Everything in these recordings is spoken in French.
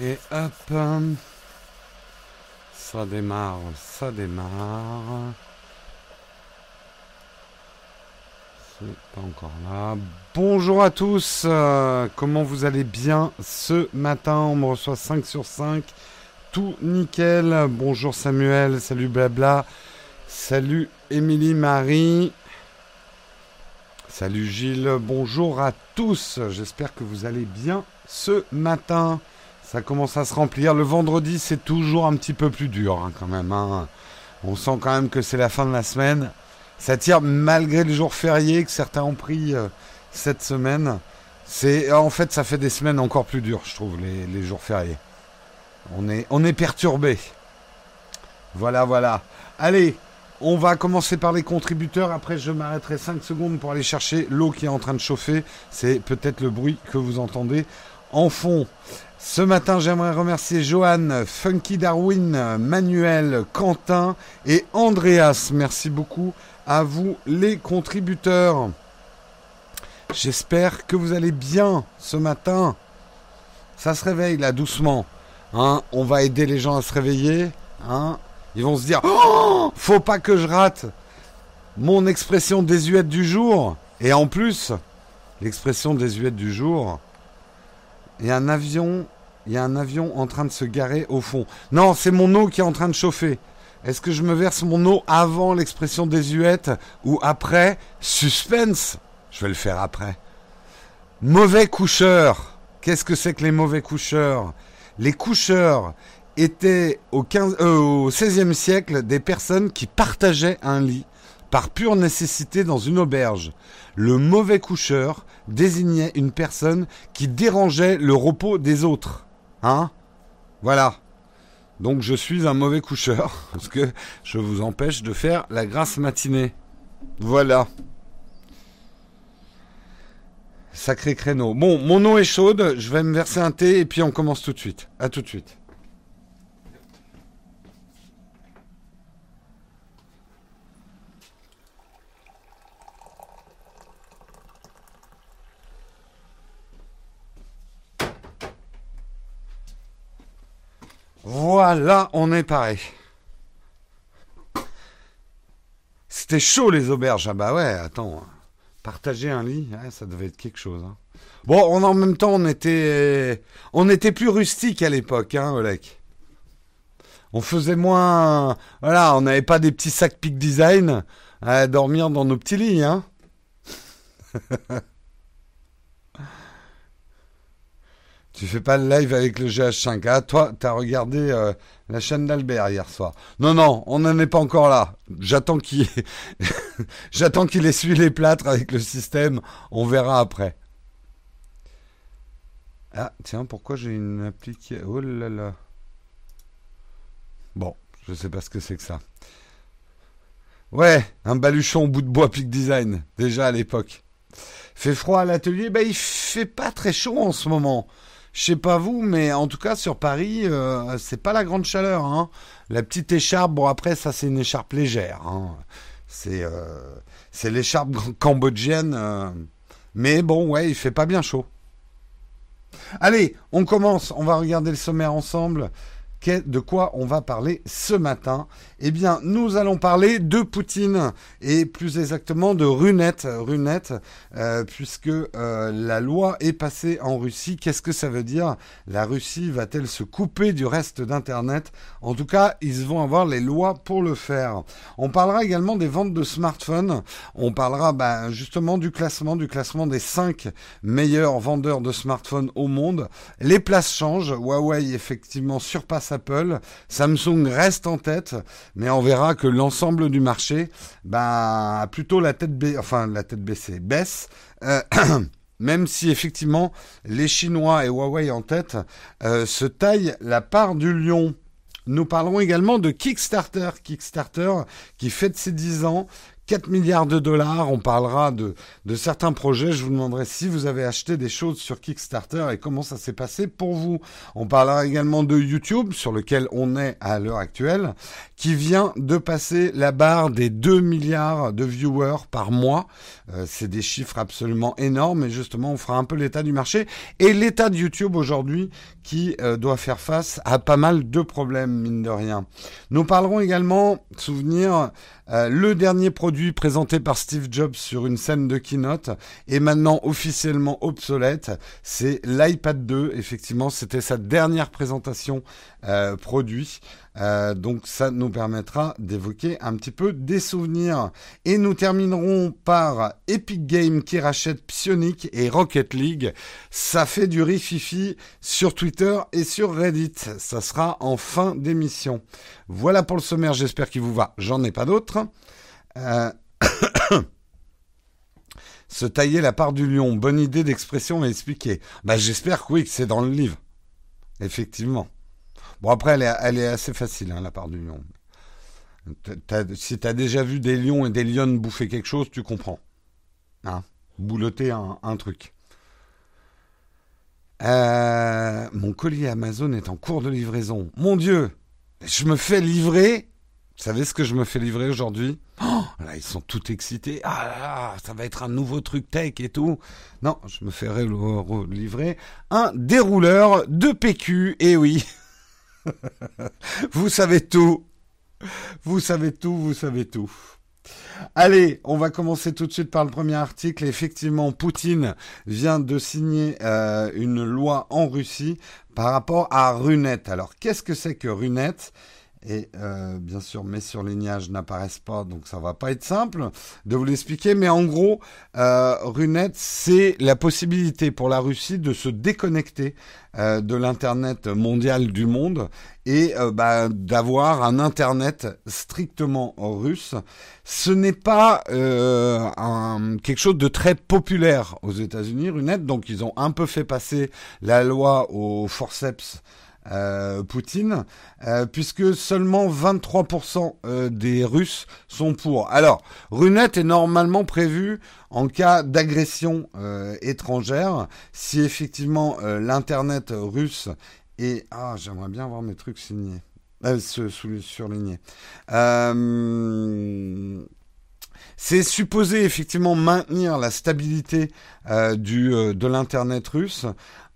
Et hop. hum, Ça démarre, ça démarre. C'est pas encore là. Bonjour à tous. euh, comment vous allez bien ce matin? On me reçoit 5 sur 5. Tout nickel. Bonjour Samuel. Salut Blabla. Salut Émilie Marie. Salut Gilles. Bonjour à tous. J'espère que vous allez bien ce matin. Ça commence à se remplir. Le vendredi, c'est toujours un petit peu plus dur hein, quand même. hein. On sent quand même que c'est la fin de la semaine. Ça tire malgré les jours fériés que certains ont pris euh, cette semaine. C'est en fait, ça fait des semaines encore plus dures, je trouve, les, jours fériés. On est, on est perturbé. Voilà, voilà. Allez, on va commencer par les contributeurs. Après, je m'arrêterai 5 secondes pour aller chercher l'eau qui est en train de chauffer. C'est peut-être le bruit que vous entendez en fond. Ce matin, j'aimerais remercier Johan, Funky Darwin, Manuel, Quentin et Andreas. Merci beaucoup à vous les contributeurs. J'espère que vous allez bien ce matin. Ça se réveille là doucement. Hein, on va aider les gens à se réveiller. Hein. Ils vont se dire oh, faut pas que je rate mon expression désuète du jour. Et en plus, l'expression désuète du jour, il y a un avion, il y a un avion en train de se garer au fond. Non, c'est mon eau qui est en train de chauffer. Est-ce que je me verse mon eau avant l'expression désuète ou après? Suspense. Je vais le faire après. Mauvais coucheur. Qu'est-ce que c'est que les mauvais coucheurs? Les coucheurs étaient au, 15, euh, au 16e siècle des personnes qui partageaient un lit par pure nécessité dans une auberge. Le mauvais coucheur désignait une personne qui dérangeait le repos des autres. Hein? Voilà. Donc je suis un mauvais coucheur parce que je vous empêche de faire la grasse matinée. Voilà. Sacré créneau. Bon, mon eau est chaude, je vais me verser un thé et puis on commence tout de suite. À tout de suite. Voilà, on est pareil. C'était chaud les auberges. Ah bah ouais, attends. Partager un lit, ça devait être quelque chose. hein. Bon, on, en même temps, on était, on était plus rustique à l'époque, hein, Olek. On faisait moins, voilà, on n'avait pas des petits sacs Peak Design à dormir dans nos petits lits, hein. Tu fais pas le live avec le GH5. Ah, toi, t'as regardé euh, la chaîne d'Albert hier soir. Non, non, on n'en est pas encore là. J'attends qu'il j'attends qu'il essuie les plâtres avec le système. On verra après. Ah, tiens, pourquoi j'ai une appli qui... Oh là là. Bon, je sais pas ce que c'est que ça. Ouais, un baluchon au bout de bois Peak Design, déjà à l'époque. Fait froid à l'atelier, bah il fait pas très chaud en ce moment. Je sais pas vous, mais en tout cas sur Paris, euh, c'est pas la grande chaleur. Hein. La petite écharpe, bon après ça c'est une écharpe légère. Hein. C'est euh, c'est l'écharpe cambodgienne, euh, mais bon ouais, il fait pas bien chaud. Allez, on commence. On va regarder le sommaire ensemble. De quoi on va parler ce matin? Eh bien, nous allons parler de Poutine et plus exactement de Runette, Runette, euh, puisque euh, la loi est passée en Russie. Qu'est-ce que ça veut dire? La Russie va-t-elle se couper du reste d'Internet? En tout cas, ils vont avoir les lois pour le faire. On parlera également des ventes de smartphones. On parlera bah, justement du classement, du classement des 5 meilleurs vendeurs de smartphones au monde. Les places changent. Huawei effectivement surpasse Apple. Samsung reste en tête, mais on verra que l'ensemble du marché bah, a plutôt la tête, ba- enfin la tête baissée, baisse. Euh, même si effectivement les Chinois et Huawei en tête euh, se taillent la part du lion. Nous parlerons également de Kickstarter, Kickstarter qui fête ses 10 ans, 4 milliards de dollars. On parlera de, de certains projets. Je vous demanderai si vous avez acheté des choses sur Kickstarter et comment ça s'est passé pour vous. On parlera également de YouTube, sur lequel on est à l'heure actuelle, qui vient de passer la barre des 2 milliards de viewers par mois. Euh, c'est des chiffres absolument énormes et justement, on fera un peu l'état du marché et l'état de YouTube aujourd'hui qui euh, doit faire face à pas mal de problèmes, mine de rien. Nous parlerons également, souvenir, euh, le dernier produit présenté par Steve Jobs sur une scène de keynote est maintenant officiellement obsolète. C'est l'iPad 2. Effectivement, c'était sa dernière présentation euh, produit. Euh, donc ça nous permettra d'évoquer un petit peu des souvenirs. Et nous terminerons par Epic Games qui rachète Psionic et Rocket League. Ça fait du rififi sur Twitter et sur Reddit. Ça sera en fin d'émission. Voilà pour le sommaire, j'espère qu'il vous va. J'en ai pas d'autres. Euh, se tailler la part du lion, bonne idée d'expression à expliquer. Bah, j'espère que oui, que c'est dans le livre. Effectivement. Bon, après, elle est, assez facile, hein, la part du lion. si tu as déjà vu des lions et des lionnes bouffer quelque chose, tu comprends. Hein Boulotter un, truc. Euh, mon colis Amazon est en cours de livraison. Mon Dieu, je me fais livrer. Vous savez ce que je me fais livrer aujourd'hui? Oh, Là, ils sont tout excités. Ah ça va être un nouveau truc tech et tout. Non, je me ferai livrer un dérouleur de PQ. Et oui. vous savez tout. Vous savez tout, vous savez tout. Allez, on va commencer tout de suite par le premier article. Effectivement, Poutine vient de signer euh, une loi en Russie par rapport à Runet. Alors, qu'est-ce que c'est que Runet? Et euh, bien sûr, mes surlignages n'apparaissent pas, donc ça va pas être simple de vous l'expliquer. Mais en gros, euh, Runet, c'est la possibilité pour la Russie de se déconnecter euh, de l'internet mondial du monde et euh, bah, d'avoir un internet strictement russe. Ce n'est pas euh, un, quelque chose de très populaire aux États-Unis, Runet. Donc ils ont un peu fait passer la loi au forceps euh, Poutine, euh, puisque seulement 23% euh, des Russes sont pour. Alors, Runet est normalement prévu en cas d'agression étrangère, si effectivement l'Internet russe est... Ah, j'aimerais bien avoir mes trucs signés. Euh, surlignés. c'est supposé effectivement maintenir la stabilité du, de l'internet russe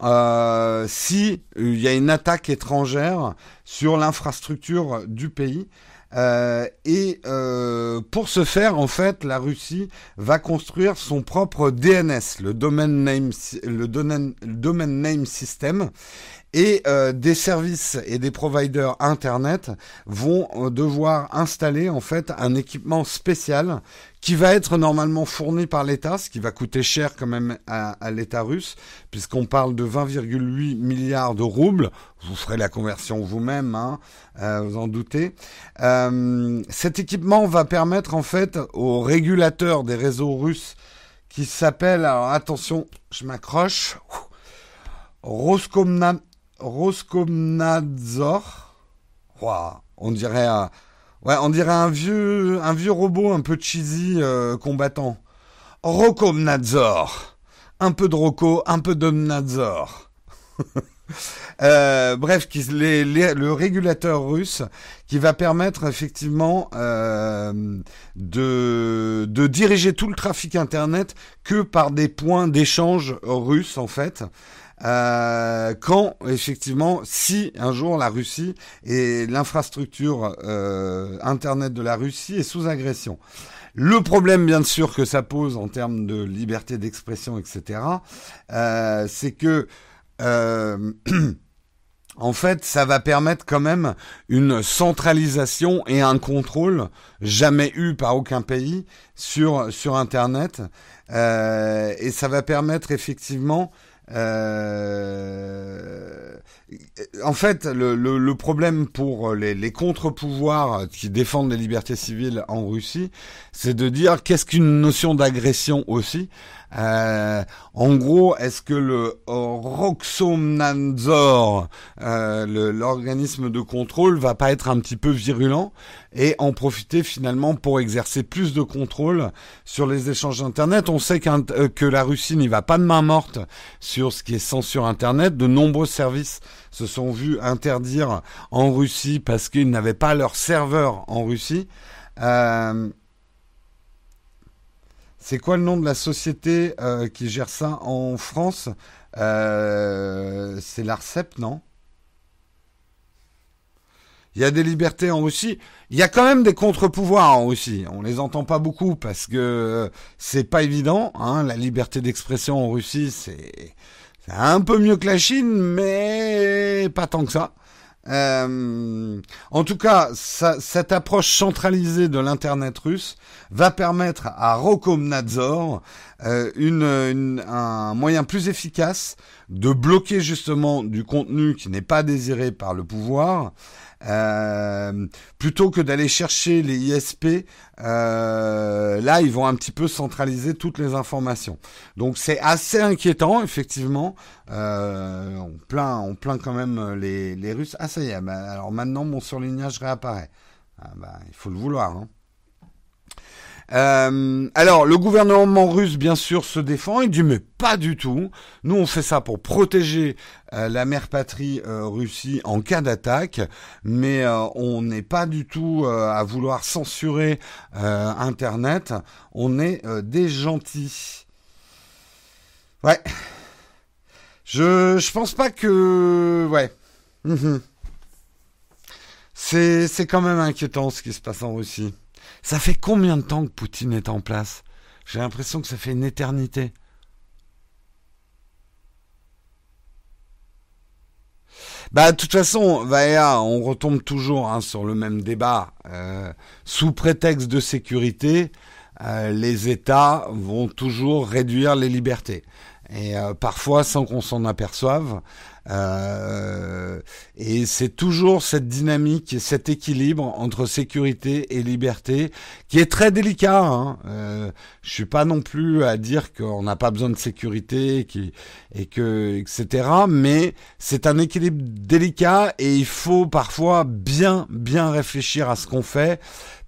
euh, si euh, il y a une attaque étrangère sur l'infrastructure du pays. Euh, et euh, pour ce faire, en fait, la Russie va construire son propre DNS, le Domain Name, le domain name System, et euh, des services et des providers internet vont euh, devoir installer en fait un équipement spécial qui va être normalement fourni par l'État, ce qui va coûter cher quand même à, l'État russe, puisqu'on parle de 20,8 milliards de roubles. Vous ferez la conversion vous-même, hein, euh, vous en doutez. cet équipement va permettre en fait aux régulateurs des réseaux russes qui s'appellent, alors attention, je m'accroche, Roskomnadzor, Roskomnadzor. on dirait un, ouais, on dirait un vieux, un vieux robot un peu cheesy euh, combattant. Rokomnadzor. Un peu de Roko, un peu de Nadzor. Euh, bref, qui, le régulateur russe qui va permettre effectivement euh, de, de diriger tout le trafic internet que par des points d'échange russes en fait. Euh, quand effectivement, si un jour la Russie et l'infrastructure euh, internet de la Russie est sous agression. Le problème, bien sûr, que ça pose en termes de liberté d'expression, etc., euh, c'est que euh, en fait, ça va permettre quand même une centralisation et un contrôle jamais eu par aucun pays sur sur Internet, euh, et ça va permettre effectivement euh, en fait, le, le, le, problème pour les, les contre-pouvoirs qui défendent les libertés civiles en Russie, c'est de dire qu'est-ce qu'une notion d'agression aussi? Euh, en gros, est-ce que le Roxomnadzor, euh, l'organisme de contrôle, va pas être un petit peu virulent et en profiter finalement pour exercer plus de contrôle sur les échanges Internet? On sait euh, que la Russie n'y va pas de main morte sur ce qui est censure Internet. De nombreux services se sont vus interdire en Russie parce qu'ils n'avaient pas leur serveur en Russie. Euh, c'est quoi le nom de la société euh, qui gère ça en France? Euh, C'est l'ARCEP, non? Il y a des libertés en Russie. Il y a quand même des contre-pouvoirs en Russie. On les entend pas beaucoup parce que c'est pas évident. Hein. La liberté d'expression en Russie, c'est un peu mieux que la Chine, mais pas tant que ça. Euh, en tout cas, cette approche centralisée de l'internet russe va permettre à Rokomnadzor euh, un moyen plus efficace de bloquer justement du contenu qui n'est pas désiré par le pouvoir euh, plutôt que d'aller chercher les ISP, euh, là ils vont un petit peu centraliser toutes les informations. Donc c'est assez inquiétant effectivement. Euh, on plaint, on plaint quand même les, les Russes. Ah ça y est. Bah, alors maintenant mon surlignage réapparaît. Ah, bah, il faut le vouloir. Hein. Euh, alors, le gouvernement russe, bien sûr, se défend. Il dit, mais pas du tout. Nous, on fait ça pour protéger euh, la mère patrie euh, Russie en cas d'attaque, mais on n'est pas du tout à vouloir censurer Internet. On est des gentils. Ouais. Je, je pense pas que... Ouais. Mhm. C'est, c'est quand même inquiétant ce qui se passe en Russie. Ça fait combien de temps que Poutine est en place? J'ai l'impression que ça fait une éternité. Bah, de toute façon, on retombe toujours hein, sur le même débat. Euh, sous prétexte de sécurité, euh, les États vont toujours réduire les libertés. Et euh, parfois sans qu'on s'en aperçoive. Euh, et c'est toujours cette dynamique, cet équilibre entre sécurité et liberté qui est très délicat. Hein. Euh, je suis pas non plus à dire qu'on n'a pas besoin de sécurité qui, et que etc. Mais c'est un équilibre délicat et il faut parfois bien bien réfléchir à ce qu'on fait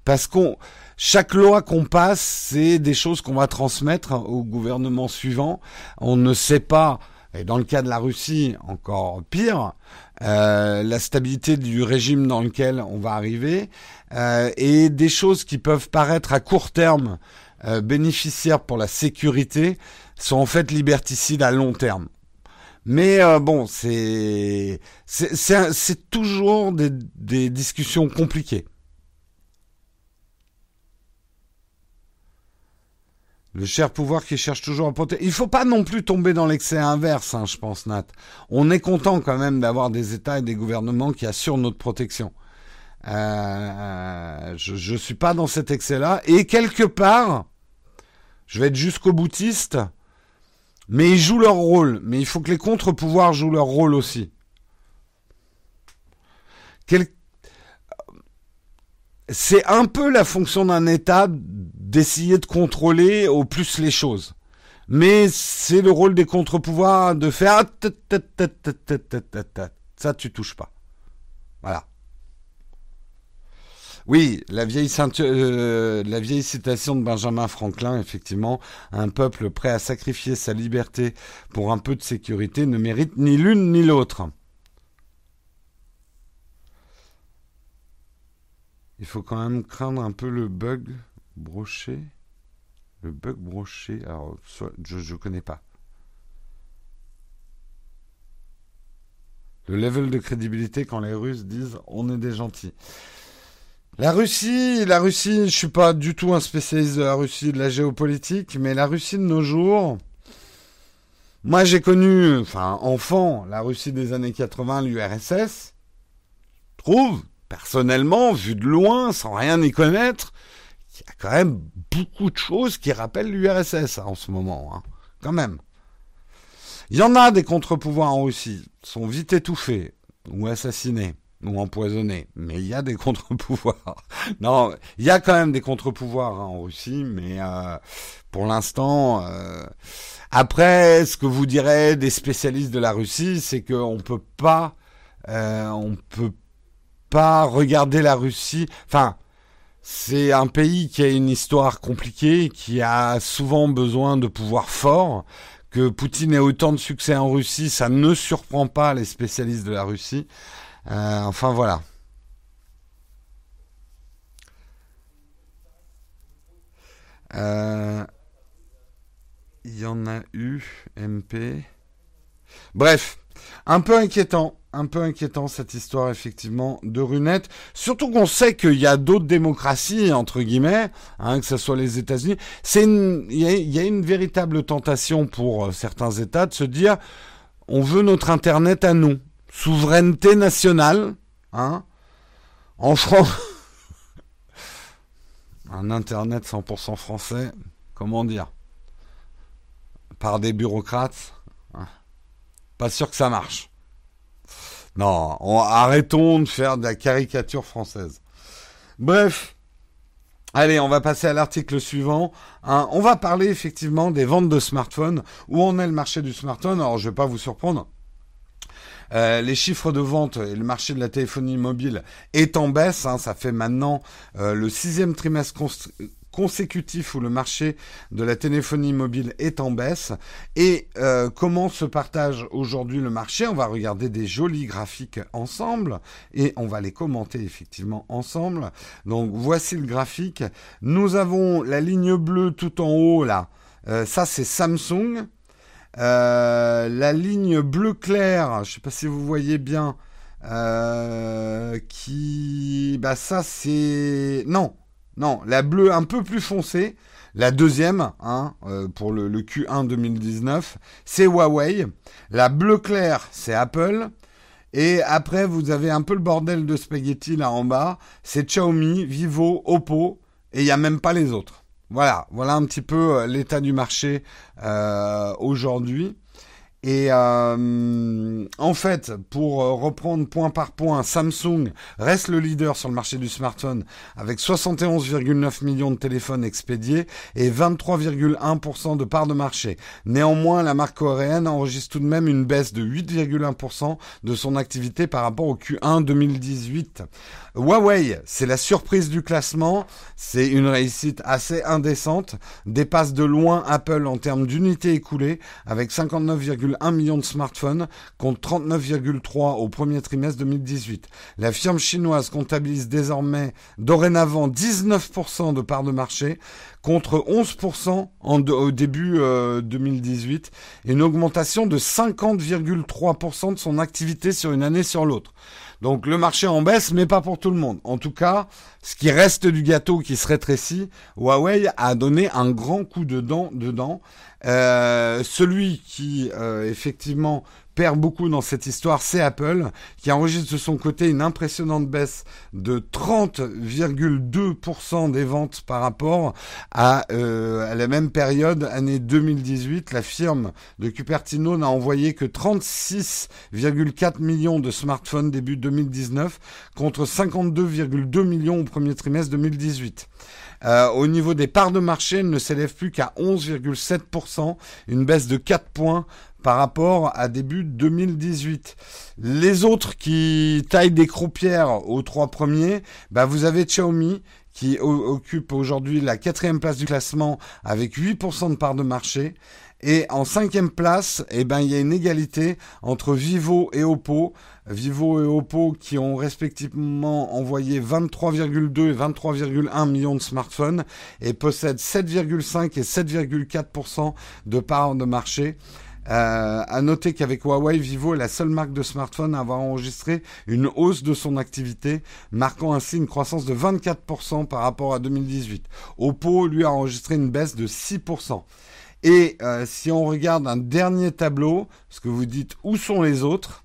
parce qu'on chaque loi qu'on passe, c'est des choses qu'on va transmettre au gouvernement suivant. On ne sait pas et dans le cas de la Russie, encore pire, euh, la stabilité du régime dans lequel on va arriver, euh, et des choses qui peuvent paraître à court terme euh, bénéficiaires pour la sécurité sont en fait liberticides à long terme. Mais bon, c'est c'est toujours des, des discussions compliquées. Le cher pouvoir qui cherche toujours à protéger. Il faut pas non plus tomber dans l'excès inverse, hein, je pense, Nat. On est content quand même d'avoir des États et des gouvernements qui assurent notre protection. Euh, je ne suis pas dans cet excès-là. Et quelque part, je vais être jusqu'au boutiste, mais ils jouent leur rôle. Mais il faut que les contre-pouvoirs jouent leur rôle aussi. C'est un peu la fonction d'un État d'essayer de contrôler au plus les choses. Mais c'est le rôle des contre-pouvoirs de faire ça tu touches pas. Voilà. Oui, la vieille, euh, la vieille citation de Benjamin Franklin, effectivement, un peuple prêt à sacrifier sa liberté pour un peu de sécurité ne mérite ni l'une ni l'autre. Il faut quand même craindre un peu le bug broché. Le bug broché. Alors, je ne connais pas. Le level de crédibilité quand les Russes disent on est des gentils. La Russie, la Russie, je suis pas du tout un spécialiste de la Russie, de la géopolitique, mais la Russie de nos jours, moi j'ai connu, enfin enfant, la Russie des années 80, l'URSS, trouve, personnellement, vu de loin, sans rien y connaître, il y a quand même beaucoup de choses qui rappellent l'URSS hein, en ce moment, hein. quand même. Il y en a des contre-pouvoirs en Russie, sont vite étouffés ou assassinés. ou empoisonné, mais il y a des contre-pouvoirs. non, il y a quand même des contre-pouvoirs hein, en Russie, mais euh, pour l'instant, euh, après, ce que vous direz des spécialistes de la Russie, c'est qu'on peut pas, euh, on peut pas regarder la Russie. Enfin, c'est un pays qui a une histoire compliquée, qui a souvent besoin de pouvoirs forts. Que Poutine ait autant de succès en Russie, ça ne surprend pas les spécialistes de la Russie. Euh, enfin voilà. Euh, il y en a eu, MP. Bref, un peu inquiétant, un peu inquiétant cette histoire effectivement de Runette. Surtout qu'on sait qu'il y a d'autres démocraties entre guillemets, hein, que ce soit les États-Unis. Il y, a une véritable tentation pour euh, certains États de se dire on veut notre Internet à nous souveraineté nationale, hein, en France, un Internet 100% français, comment dire, par des bureaucrates, hein, pas sûr que ça marche. Non, arrêtons de faire de la caricature française. Bref, Allez, on va passer à l'article suivant. Hein. on va parler effectivement des ventes de smartphones. Où en est le marché du smartphone? Alors, je vais pas vous surprendre. Euh, les chiffres de vente et le marché de la téléphonie mobile est en baisse. Hein. ça fait maintenant euh, le sixième trimestre consécutif où le marché de la téléphonie mobile est en baisse. Et euh, comment se partage aujourd'hui le marché? On va regarder des jolis graphiques ensemble et on va les commenter effectivement ensemble. Donc voici le graphique. Nous avons la ligne bleue tout en haut là. ça c'est Samsung. Euh, la ligne bleu clair, je sais pas si vous voyez bien, euh, qui, bah ça c'est, non, non, la bleue un peu plus foncée, la deuxième, hein, euh, pour le, le, Q1 2019, c'est Huawei. La bleu clair, c'est Apple. Et après, vous avez un peu le bordel de spaghetti là en bas. C'est Xiaomi, Vivo, Oppo, et il n'y a même pas les autres. Voilà, voilà un petit peu euh, l'état du marché euh, aujourd'hui. Et euh, en fait, pour euh, reprendre point par point, Samsung reste le leader sur le marché du smartphone avec 71,9 millions de téléphones expédiés et 23,1% de part de marché. Néanmoins, la marque coréenne enregistre tout de même une baisse de 8,1% de son activité par rapport au Q1 2018. Huawei, c'est la surprise du classement, c'est une réussite assez indécente, dépasse de loin Apple en termes d'unités écoulées avec 59,1 millions de smartphones contre 39,3 au premier trimestre 2018. La firme chinoise comptabilise désormais dorénavant 19% de part de marché contre 11% en au début 2018 euh, et une augmentation de 50,3% de son activité sur une année sur l'autre. Donc le marché en baisse, mais pas pour tout le monde. En tout cas, ce qui reste du gâteau qui se rétrécit, Huawei a donné un grand coup de dent dedans. Euh, celui qui euh, effectivement perd beaucoup dans cette histoire, c'est Apple, qui enregistre de son côté une impressionnante baisse de 30,2% des ventes par rapport à, euh, à, la même période, année 2018. La firme de Cupertino n'a envoyé que 36,4 millions de smartphones début 2019 contre 52,2 millions au premier trimestre 2018. Euh, au niveau des parts de marché, elle ne s'élève plus qu'à 11,7%, une baisse de 4 points par rapport à début 2018. Les autres qui taillent des croupières aux trois premiers, bah vous avez Xiaomi qui occupe aujourd'hui la quatrième place du classement avec 8% de part de marché. Et en cinquième place, eh ben, il y a une égalité entre Vivo et Oppo. Vivo et Oppo qui ont respectivement envoyé 23,2 et 23,1 millions de smartphones et possèdent 7,5 et 7,4% de part de marché. Euh, à noter qu'avec Huawei, Vivo est la seule marque de smartphone à avoir enregistré une hausse de son activité, marquant ainsi une croissance de 24% par rapport à 2018. Oppo, lui, a enregistré une baisse de 6%. Et euh, si on regarde un dernier tableau, ce que vous dites où sont les autres,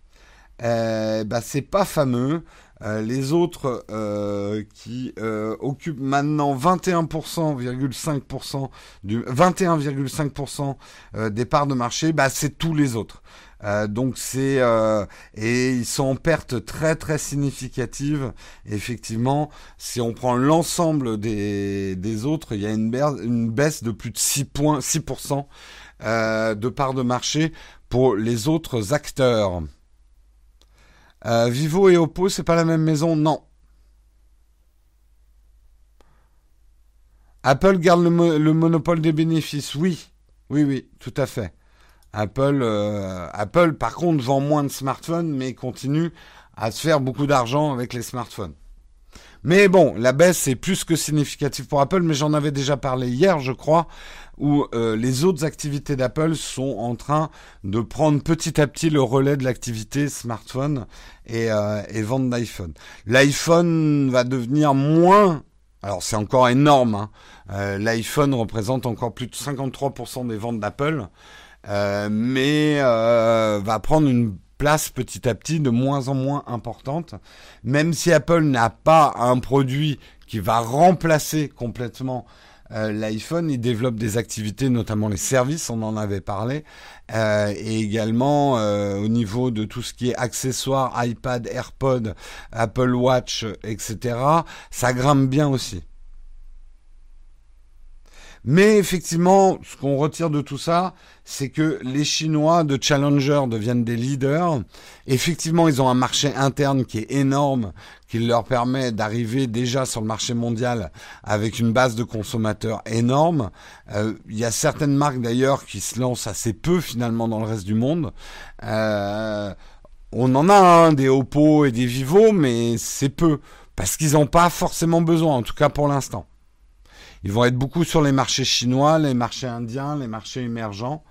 euh, bah, c'est pas fameux. Euh, les autres euh, qui euh, occupent maintenant 21,5% du 21,5% des parts de marché, bah c'est tous les autres. donc c'est et ils sont en perte très très significative. Effectivement, si on prend l'ensemble des, des autres, il y a une, baisse, de plus de 6 points, 6% de parts de marché pour les autres acteurs. Euh, Vivo et Oppo, c'est pas la même maison Non. Apple garde le, monopole des bénéfices Oui. Oui, oui, tout à fait. Apple, euh, Apple, par contre, vend moins de smartphones, mais continue à se faire beaucoup d'argent avec les smartphones. Mais bon, la baisse est plus que significative pour Apple, mais j'en avais déjà parlé hier, je crois, où euh, les autres activités d'Apple sont en train de prendre petit à petit le relais de l'activité smartphone et, euh, vente d'iPhone. L'iPhone va devenir moins alors c'est encore énorme. Hein. Euh, L'iPhone représente encore plus de 53% des ventes d'Apple, mais va prendre une place petit à petit de moins en moins importante. Même si Apple n'a pas un produit qui va remplacer complètement euh, l'iPhone, il développe des activités, notamment les services, on en avait parlé, euh, et également euh, au niveau de tout ce qui est accessoires, iPad, AirPod, Apple Watch, etc. Ça grimpe bien aussi. Mais effectivement, ce qu'on retire de tout ça, c'est que les Chinois de Challenger deviennent des leaders. Effectivement, ils ont un marché interne qui est énorme, qui leur permet d'arriver déjà sur le marché mondial avec une base de consommateurs énorme. Euh, il y a certaines marques d'ailleurs qui se lancent assez peu finalement dans le reste du monde. Euh, on en a un, des Oppo et des Vivo, mais c'est peu parce qu'ils n'ont pas forcément besoin, en tout cas pour l'instant. Ils vont être beaucoup sur les marchés chinois, les marchés indiens, les marchés émergents.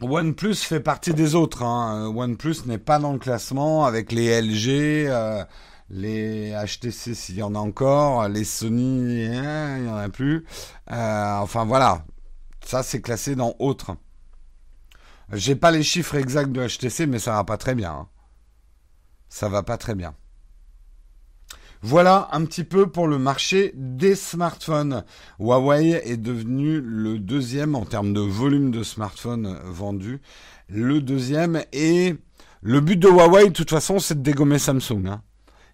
OnePlus fait partie des autres. Hein. OnePlus n'est pas dans le classement avec les LG, euh, les HTC s'il y en a encore, les Sony, hein, il n'y en a plus. Euh, enfin voilà, ça c'est classé dans autres. J'ai pas les chiffres exacts de HTC, mais ça va pas très bien. Hein. Ça va pas très bien. Voilà un petit peu pour le marché des smartphones. Huawei est devenu le deuxième en termes de volume de smartphones vendus. Le deuxième et le but de Huawei, de toute façon, c'est de dégommer Samsung. Hein.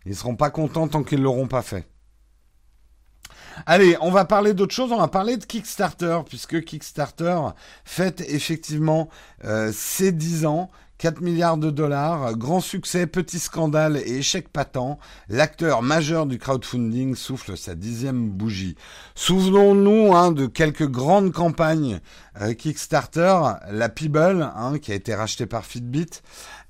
Ils seront pas contents tant qu'ils l'auront pas fait. Allez, on va parler d'autre chose. On va parler de Kickstarter, puisque Kickstarter fête effectivement euh, ses 10 ans. 4 milliards de dollars, grand succès, petit scandale et échec patent, l'acteur majeur du crowdfunding souffle sa dixième bougie. Souvenons-nous hein, de quelques grandes campagnes euh, Kickstarter, la Peeble hein, qui a été rachetée par Fitbit,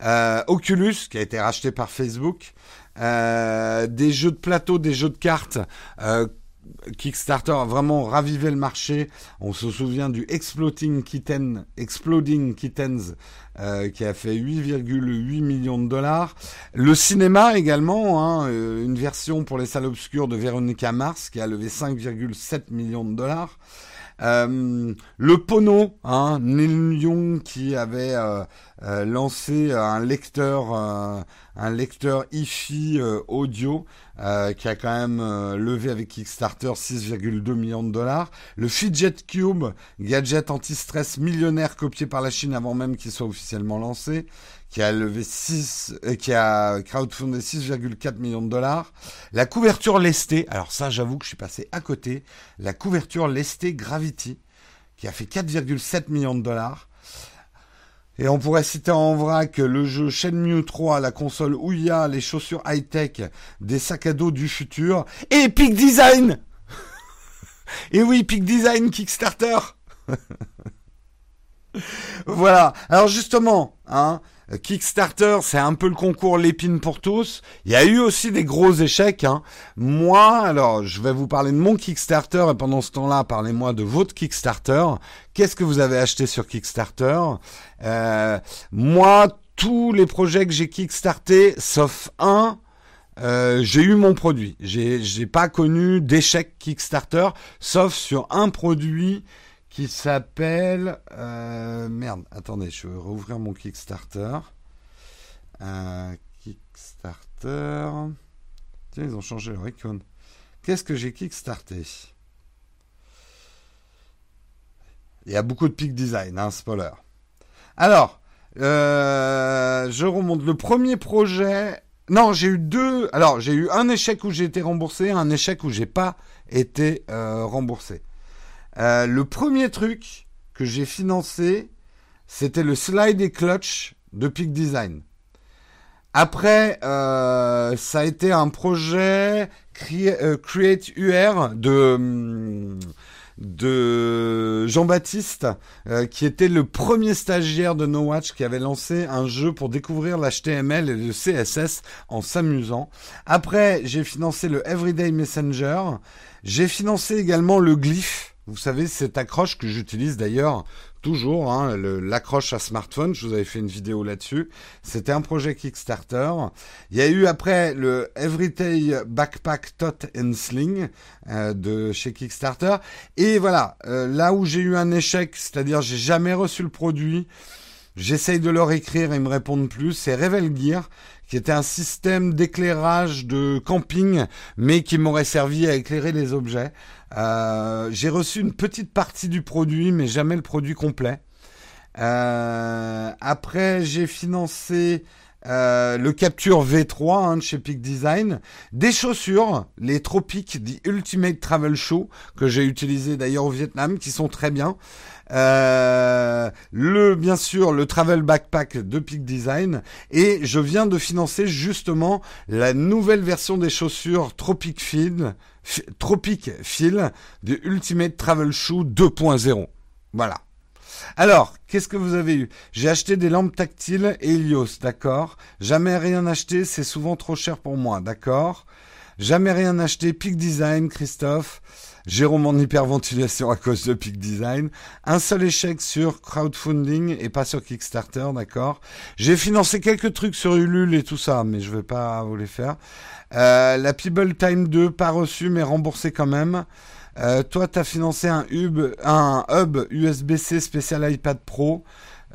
euh, Oculus qui a été racheté par Facebook, euh, des jeux de plateau, des jeux de cartes Kickstarter a vraiment ravivé le marché. On se souvient du Exploding Kitten, Exploding Kittens, euh, qui a fait 8,8 millions de dollars. Le cinéma également, hein, euh, une version pour les salles obscures de Veronica Mars, qui a levé 5,7 millions de dollars. Euh, le Pono, hein, Neil qui avait euh, euh, lancé un lecteur, un lecteur hi audio qui a quand même levé avec Kickstarter 6,2 millions de dollars. Le Fidget Cube, gadget anti-stress millionnaire copié par la Chine avant même qu'il soit officiellement lancé qui a levé 6, euh, qui a crowdfundé 6,4 millions de dollars. La couverture lestée, alors ça j'avoue que je suis passé à côté, la couverture lestée Gravity, qui a fait 4,7 millions de dollars. Et on pourrait citer en vrac le jeu Shenmue 3, la console Ouya, les chaussures high-tech, des sacs à dos du futur, et Epic Design Et oui, Epic Design Kickstarter Voilà. Alors justement, hein, Kickstarter, c'est un peu le concours l'épine pour tous. Il y a eu aussi des gros échecs. Hein. Moi, alors, je vais vous parler de mon Kickstarter et pendant ce temps-là, parlez-moi de votre Kickstarter. Qu'est-ce que vous avez acheté sur Kickstarter? Euh, Moi, tous les projets que j'ai Kickstarté, sauf un, euh, j'ai eu mon produit. J'ai pas connu d'échec Kickstarter, sauf sur un produit qui s'appelle... Euh, merde, attendez, je vais rouvrir mon Kickstarter. Euh, Kickstarter. Tiens, ils ont changé leur icône. Qu'est-ce que j'ai kickstarté? Il y a beaucoup de peak design, hein, spoiler. Alors, euh, je remonte. Le premier projet. Non, j'ai eu deux. Alors, j'ai eu un échec où j'ai été remboursé, un échec où j'ai pas été remboursé. Euh, le premier truc que j'ai financé, c'était le slide et clutch de Peak Design. Après, ça a été un projet Create UR de hum, de Jean-Baptiste, euh, qui était le premier stagiaire de No Watch qui avait lancé un jeu pour découvrir l'HTML et le CSS en s'amusant. Après, j'ai financé le Everyday Messenger. J'ai financé également le Glyph. Vous savez, cette accroche que j'utilise d'ailleurs toujours, hein, l'accroche à smartphone, je vous avais fait une vidéo là-dessus. C'était un projet Kickstarter. Il y a eu après le Everyday Backpack Tot and Sling euh, de chez Kickstarter. Et voilà, euh, là où j'ai eu un échec, c'est-à-dire j'ai jamais reçu le produit, j'essaye de leur écrire et ils me répondent plus, c'est Revel Gear qui était un système d'éclairage de camping, mais qui m'aurait servi à éclairer les objets. Euh, j'ai reçu une petite partie du produit, mais jamais le produit complet. Euh, après, j'ai financé euh, le Capture V3 hein, de chez Peak Design, des chaussures, les Tropic, The Ultimate Travel Show, que j'ai utilisé d'ailleurs au Vietnam, qui sont très bien. Euh, le bien sûr le travel backpack de Peak Design et je viens de financer justement la nouvelle version des chaussures Tropic Feel, Tropic Feel de Ultimate Travel Shoe 2.0. Voilà. Alors, qu'est-ce que vous avez eu? J'ai acheté des lampes tactiles Helios, d'accord? Jamais rien acheté, c'est souvent trop cher pour moi, d'accord? Jamais rien acheté, Peak Design, Christophe. Jérôme en hyperventilation à cause de Peak Design. Un seul échec sur crowdfunding et pas sur Kickstarter, d'accord. J'ai financé quelques trucs sur Ulule et tout ça, mais je vais pas vous les faire. Euh, la People Time 2, pas reçu, mais remboursé quand même. Euh, toi, tu as financé un hub, un hub USB-C spécial iPad Pro,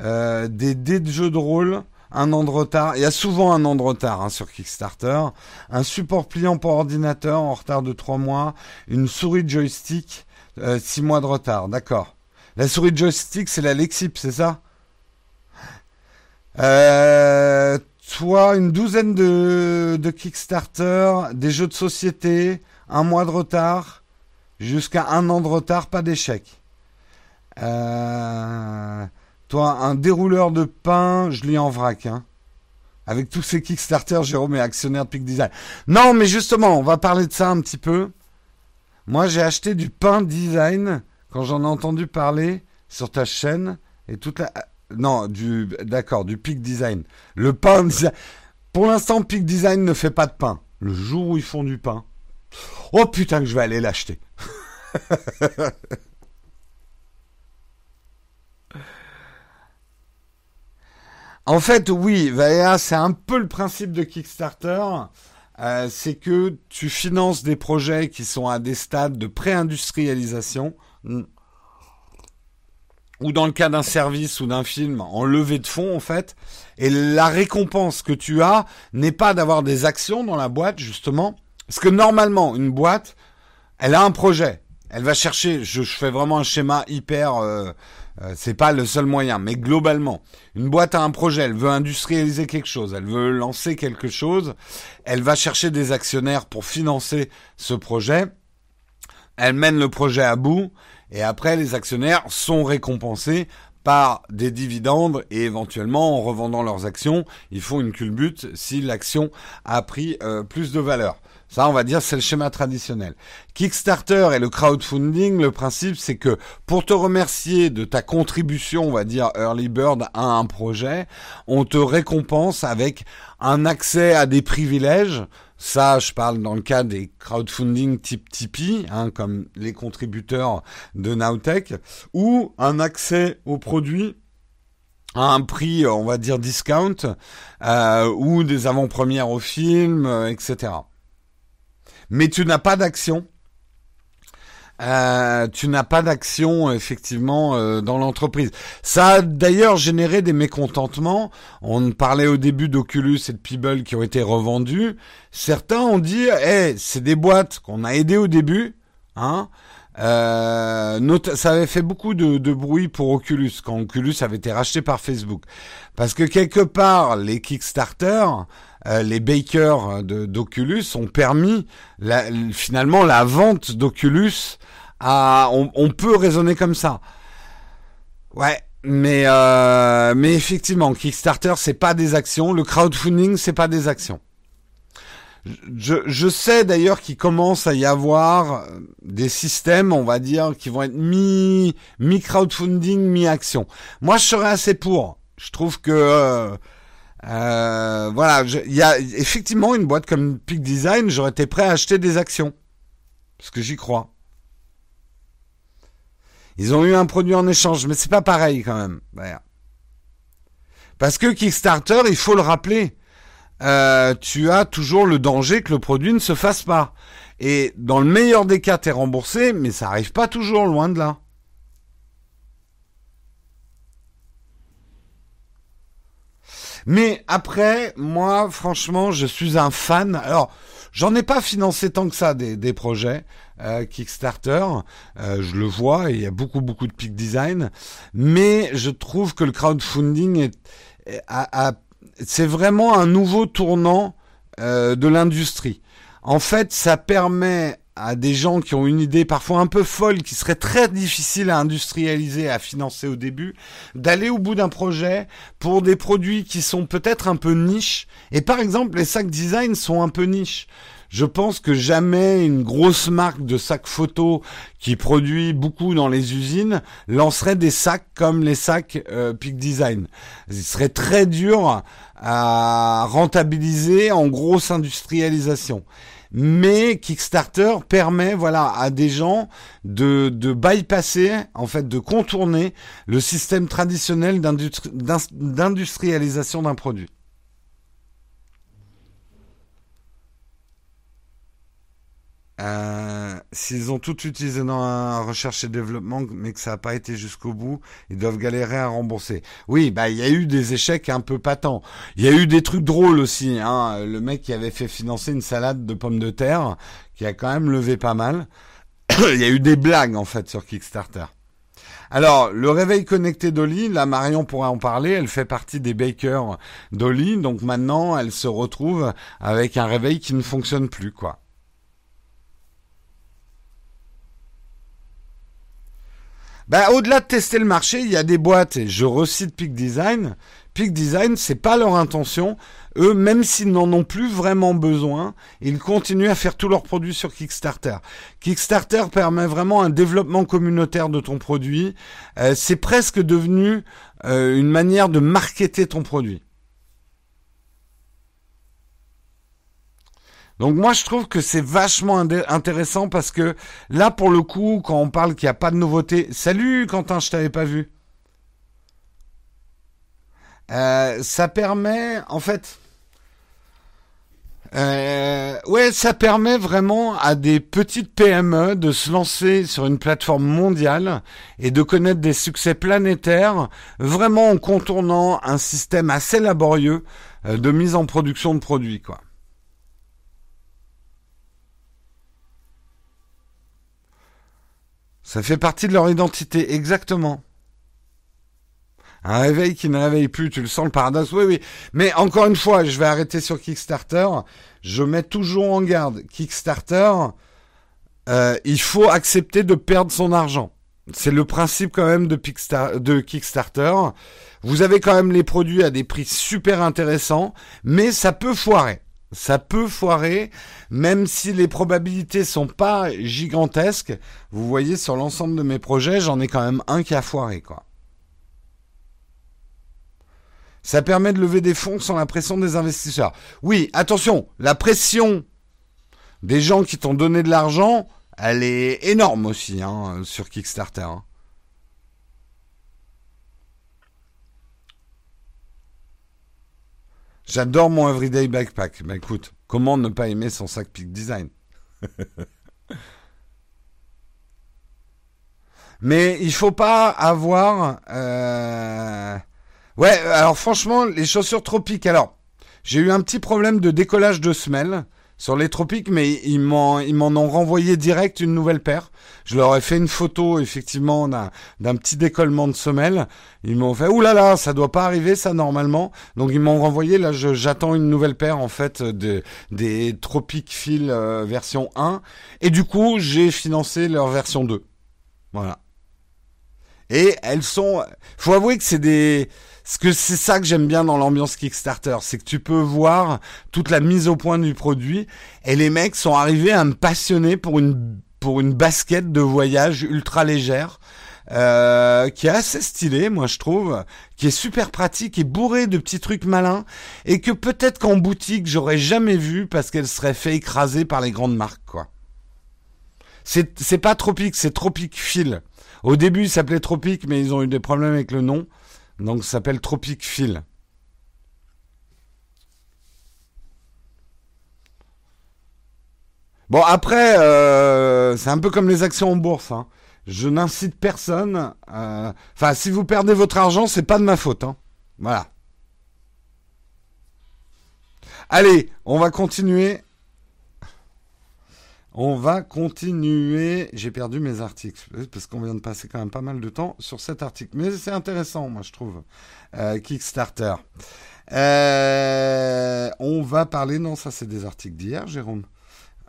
euh, des dés de jeux de rôle, un an de retard. Il y a souvent un an de retard hein, sur Kickstarter. Un support pliant pour ordinateur en retard de 3 mois. Une souris joystick, 6 euh, mois de retard. D'accord. La souris joystick, c'est la Lexip, c'est ça? Euh, Toi, une douzaine de, de Kickstarter, des jeux de société, un mois de retard, jusqu'à un an de retard, pas d'échec. Euh... Toi, un dérouleur de pain, je lis en vrac. Hein. Avec tous ces Kickstarter, Jérôme est actionnaire de Peak Design. Non, mais justement, on va parler de ça un petit peu. Moi, j'ai acheté du pain design quand j'en ai entendu parler sur ta chaîne et toute la. Non, du d'accord, du Peak Design. Le pain design. Pour l'instant, Peak Design ne fait pas de pain. Le jour où ils font du pain, oh putain que je vais aller l'acheter. En fait, oui, c'est un peu le principe de Kickstarter. Euh, c'est que tu finances des projets qui sont à des stades de pré-industrialisation, ou dans le cas d'un service ou d'un film, en levée de fonds en fait. Et la récompense que tu as n'est pas d'avoir des actions dans la boîte, justement. Parce que normalement, une boîte, elle a un projet. Elle va chercher, je, fais vraiment un schéma hyper... Euh, euh, c'est pas le seul moyen, mais globalement, une boîte a un projet, elle veut industrialiser quelque chose, elle veut lancer quelque chose, elle va chercher des actionnaires pour financer ce projet, elle mène le projet à bout, et après les actionnaires sont récompensés par des dividendes et éventuellement en revendant leurs actions, ils font une culbute si l'action a pris euh, plus de valeur. Ça, on va dire, c'est le schéma traditionnel. Kickstarter et le crowdfunding, le principe, c'est que pour te remercier de ta contribution, on va dire early bird à un projet, on te récompense avec un accès à des privilèges. Ça, je parle dans le cas des crowdfunding type Tipeee, hein, comme les contributeurs de Nowtech, ou un accès aux produits à un prix, on va dire discount, euh, ou des avant-premières au film, euh, etc mais tu n'as pas d'action. euh, tu n'as pas d'action effectivement euh, dans l'entreprise. Ça a d'ailleurs généré des mécontentements. On parlait au début d'Oculus et de People qui ont été revendus. Certains ont dit, eh, c'est des boîtes qu'on a aidées au début, hein. Euh, ça avait fait beaucoup de, de, bruit pour Oculus quand Oculus avait été racheté par Facebook, parce que quelque part les Kickstarter, euh, les bakers d'Oculus ont permis la, finalement la vente d'Oculus à, on, on, peut raisonner comme ça. Ouais, mais euh, mais effectivement, Kickstarter c'est pas des actions, le crowdfunding c'est pas des actions. Je, je sais d'ailleurs qu'il commence à y avoir des systèmes, on va dire, qui vont être mi mi crowdfunding, mi action. Moi, je serais assez pour. Je trouve que euh, euh, voilà, il y a effectivement une boîte comme Peak Design, j'aurais été prêt à acheter des actions parce que j'y crois. Ils ont eu un produit en échange, mais c'est pas pareil quand même. Parce que Kickstarter, il faut le rappeler, euh, tu as toujours le danger que le produit ne se fasse pas. Et dans le meilleur des cas, tu es remboursé, mais ça arrive pas toujours loin de là. Mais après, moi, franchement, je suis un fan. Alors, j'en ai pas financé tant que ça des, des projets euh, Kickstarter. Euh, je le vois, il y a beaucoup, beaucoup de peak design. Mais je trouve que le crowdfunding est, a c'est vraiment un nouveau tournant euh, de l'industrie. En fait, ça permet à des gens qui ont une idée parfois un peu folle, qui serait très difficile à industrialiser, à financer au début, d'aller au bout d'un projet pour des produits qui sont peut-être un peu niches. Et par exemple, les sacs design sont un peu niches. Je pense que jamais une grosse marque de sacs photo qui produit beaucoup dans les usines lancerait des sacs comme les sacs euh, Peak Design. Il serait très dur à rentabiliser en grosse industrialisation. Mais Kickstarter permet voilà à des gens de, de bypasser, en fait de contourner le système traditionnel d'industrialisation d'un produit. Euh, s'ils ont tout utilisé dans un recherche et développement, mais que ça n'a pas été jusqu'au bout, ils doivent galérer à rembourser. Oui, bah il y a eu des échecs un peu patents. Il y a eu des trucs drôles aussi. Hein. Le mec qui avait fait financer une salade de pommes de terre, qui a quand même levé pas mal. il y a eu des blagues en fait sur Kickstarter. Alors, le réveil connecté d'Oli, là Marion pourrait en parler, elle fait partie des bakers d'Oli, donc maintenant elle se retrouve avec un réveil qui ne fonctionne plus, quoi. Ben, au-delà de tester le marché, il y a des boîtes, et je recite Peak Design. Peak Design, c'est pas leur intention. Eux, même s'ils n'en ont plus vraiment besoin, ils continuent à faire tous leurs produits sur Kickstarter. Kickstarter permet vraiment un développement communautaire de ton produit. Euh, c'est presque devenu euh, une manière de marketer ton produit. Donc moi je trouve que c'est vachement intéressant parce que là pour le coup quand on parle qu'il n'y a pas de nouveauté, salut Quentin, je t'avais pas vu. Euh, ça permet en fait euh, ouais, ça permet vraiment à des petites PME de se lancer sur une plateforme mondiale et de connaître des succès planétaires, vraiment en contournant un système assez laborieux euh, de mise en production de produits, quoi. Ça fait partie de leur identité, exactement. Un réveil qui ne réveille plus, tu le sens le paradoxe. Oui, oui. Mais encore une fois, je vais arrêter sur Kickstarter. Je mets toujours en garde. Kickstarter, euh, il faut accepter de perdre son argent. C'est le principe quand même de, de Kickstarter. Vous avez quand même les produits à des prix super intéressants, mais ça peut foirer ça peut foirer, même si les probabilités sont pas gigantesques. Vous voyez, sur l'ensemble de mes projets, j'en ai quand même un qui a foiré, quoi. Ça permet de lever des fonds sans la pression des investisseurs. Oui, attention, la pression des gens qui t'ont donné de l'argent, elle est énorme aussi hein, sur Kickstarter. Hein. J'adore mon everyday backpack. Mais écoute, comment ne pas aimer son sac Peak Design? Mais il faut pas avoir. Euh... Ouais, alors franchement, les chaussures tropiques. Alors, j'ai eu un petit problème de décollage de semelle sur les tropiques, mais ils m'en ils m'en ont renvoyé direct une nouvelle paire. Je leur ai fait une photo effectivement d'un d'un petit décollement de semelle. Ils m'ont fait ouh là là, ça doit pas arriver ça normalement. Donc ils m'ont renvoyé là, j'attends une nouvelle paire en fait de des tropiques fil euh, version 1 et du coup j'ai financé leur version 2. Voilà. Et elles sont, faut avouer que c'est des ce que c'est ça que j'aime bien dans l'ambiance Kickstarter, c'est que tu peux voir toute la mise au point du produit et les mecs sont arrivés à me passionner pour une pour une basket de voyage ultra légère. Euh, qui est assez stylée, moi je trouve, qui est super pratique et bourrée de petits trucs malins, et que peut-être qu'en boutique j'aurais jamais vu parce qu'elle serait fait écraser par les grandes marques, quoi. C'est c'est pas Tropique, c'est Tropique Fil. Au début, il s'appelait Tropique, mais ils ont eu des problèmes avec le nom. Donc ça s'appelle Tropic Phil. Bon après, euh, c'est un peu comme les actions en bourse. Hein. Je n'incite personne. Euh, enfin, si vous perdez votre argent, c'est pas de ma faute. Hein. Voilà. Allez, on va continuer on va continuer. J'ai perdu mes articles parce qu'on vient de passer quand même pas mal de temps sur cet article. Mais c'est intéressant, moi, je trouve. Euh, Kickstarter. Euh, on va parler. Non, ça, c'est des articles d'hier, Jérôme.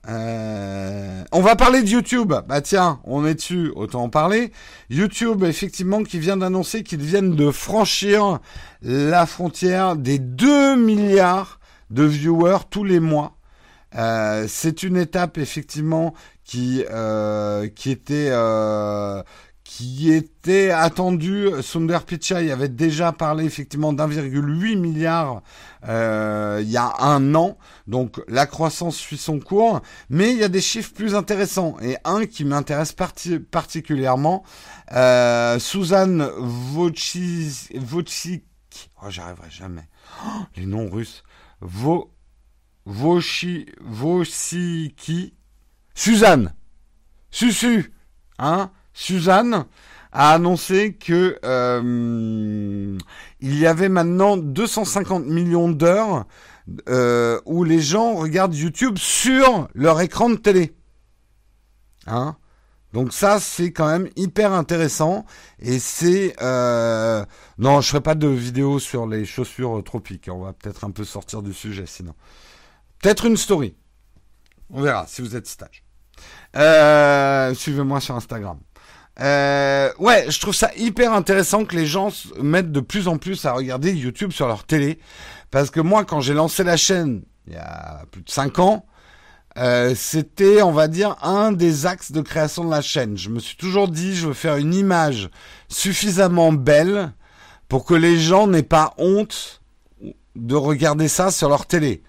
Euh, on va parler de YouTube. Bah tiens, on est dessus, autant en parler. YouTube, effectivement, qui vient d'annoncer qu'ils viennent de franchir la frontière des 2 milliards de viewers tous les mois. Euh, c'est une étape effectivement qui euh, qui était euh, qui était attendue. Sundar Pichai avait déjà parlé effectivement d'1,8 milliard il y a un an. Donc la croissance suit son cours, mais il y a des chiffres plus intéressants et un qui m'intéresse particulièrement. Euh, Suzanne Wojcicki, oh j'arriverai jamais. Oh, les noms russes. Voshi, Vosiki, Suzanne, Susu, hein, Suzanne a annoncé que euh, il y avait maintenant 250 millions d'heures euh, où les gens regardent YouTube sur leur écran de télé. Hein donc ça, c'est quand même hyper intéressant. Et c'est... Euh... Non, je ferai pas de vidéo sur les chaussures tropiques. On va peut-être un peu sortir du sujet sinon. Peut-être une story. On verra si vous êtes stage. Euh, suivez-moi sur Instagram. Euh, ouais, je trouve ça hyper intéressant que les gens mettent de plus en plus à regarder YouTube sur leur télé. Parce que moi, quand j'ai lancé la chaîne, il y a plus de 5 ans, euh, c'était, on va dire, un des axes de création de la chaîne. Je me suis toujours dit, je veux faire une image suffisamment belle pour que les gens n'aient pas honte de regarder ça sur leur télé.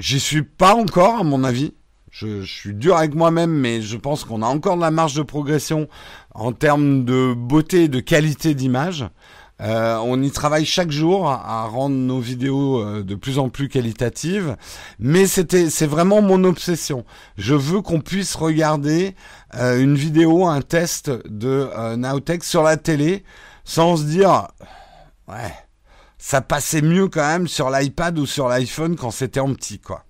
J'y suis pas encore, à mon avis. Je, suis dur avec moi-même, mais je pense qu'on a encore de la marge de progression en termes de beauté et de qualité d'image. Euh, on y travaille chaque jour à, rendre nos vidéos euh, de plus en plus qualitatives, mais c'était c'est vraiment mon obsession. Je veux qu'on puisse regarder euh, une vidéo, un test de Nowtech sur la télé sans se dire ouais ça passait mieux quand même sur l'iPad ou sur l'iPhone quand c'était en petit, quoi.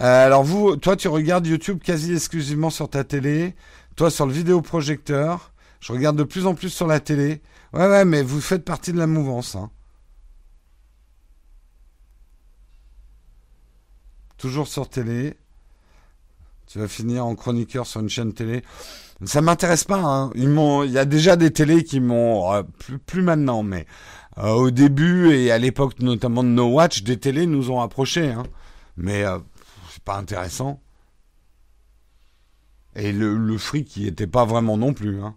Euh, alors vous, toi, tu regardes YouTube quasi exclusivement sur ta télé. Toi, sur le vidéoprojecteur. Je regarde de plus en plus sur la télé. Ouais, ouais, mais vous faites partie de la mouvance. Hein. Toujours sur télé. Tu vas finir en chroniqueur sur une chaîne télé. Ça m'intéresse pas. Hein. Ils m'ont, il y a déjà des télés qui m'ont euh, plus, maintenant, mais euh, au début et à l'époque notamment de No Watch, des télés nous ont approchés. Hein. Mais euh, c'est pas intéressant. Et le, le fric qui était pas vraiment non plus. Hein.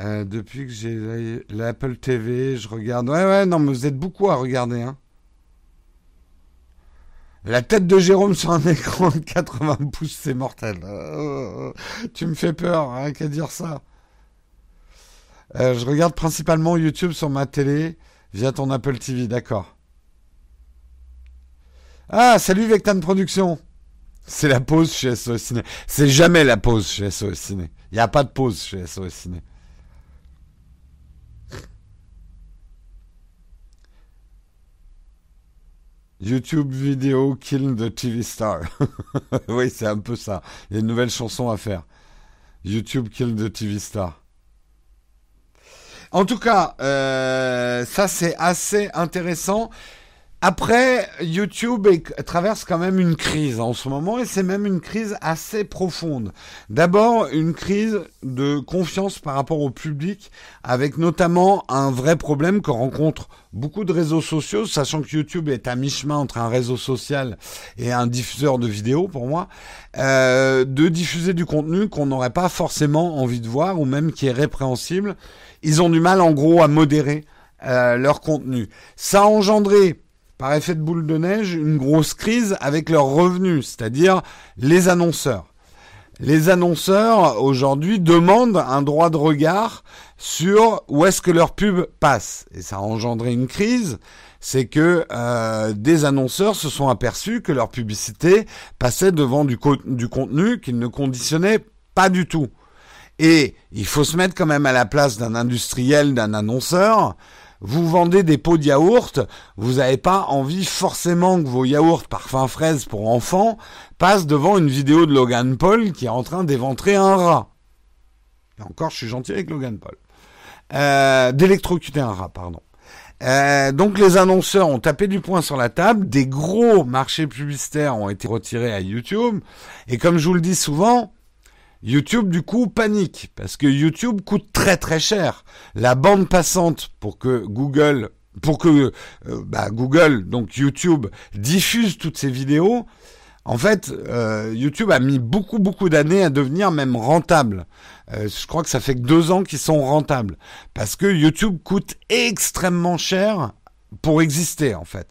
Euh, depuis que j'ai l'Apple TV, je regarde. Ouais, ouais, non, mais vous êtes beaucoup à regarder. Hein. La tête de Jérôme sur un écran de 80 pouces, c'est mortel. Euh, tu me fais peur, rien qu'à dire ça. Euh, je regarde principalement YouTube sur ma télé via ton Apple TV, d'accord. Ah, salut Vectan Productions. C'est la pause chez SOS Ciné. C'est jamais la pause chez SOS Ciné. Il n'y a pas de pause chez SOS Ciné. YouTube vidéo Kill the TV Star. oui, c'est un peu ça. Il y a une nouvelle chanson à faire. YouTube Kill the TV Star. En tout cas, euh, ça c'est assez intéressant. Après, YouTube traverse quand même une crise en ce moment et c'est même une crise assez profonde. D'abord, une crise de confiance par rapport au public avec notamment un vrai problème que rencontrent beaucoup de réseaux sociaux, sachant que YouTube est à mi-chemin entre un réseau social et un diffuseur de vidéos pour moi, euh, de diffuser du contenu qu'on n'aurait pas forcément envie de voir ou même qui est répréhensible. Ils ont du mal en gros à modérer euh, leur contenu. Ça a engendré par effet de boule de neige, une grosse crise avec leurs revenus, c'est-à-dire les annonceurs. Les annonceurs aujourd'hui demandent un droit de regard sur où est-ce que leur pub passe. Et ça a engendré une crise, c'est que euh, des annonceurs se sont aperçus que leur publicité passait devant du, du contenu qu'ils ne conditionnaient pas du tout. Et il faut se mettre quand même à la place d'un industriel, d'un annonceur vous vendez des pots de yaourt, vous n'avez pas envie forcément que vos yaourts parfum fraise pour enfants passent devant une vidéo de Logan Paul qui est en train d'éventrer un rat. Et encore, je suis gentil avec Logan Paul. Euh, d'électrocuter un rat, pardon. Euh, donc les annonceurs ont tapé du poing sur la table, des gros marchés publicitaires ont été retirés à YouTube, et comme je vous le dis souvent, YouTube du coup panique parce que YouTube coûte très très cher. La bande passante pour que Google pour que euh, bah, Google donc YouTube diffuse toutes ces vidéos, en fait euh, YouTube a mis beaucoup beaucoup d'années à devenir même rentable. Euh, je crois que ça fait que deux ans qu'ils sont rentables parce que YouTube coûte extrêmement cher pour exister en fait.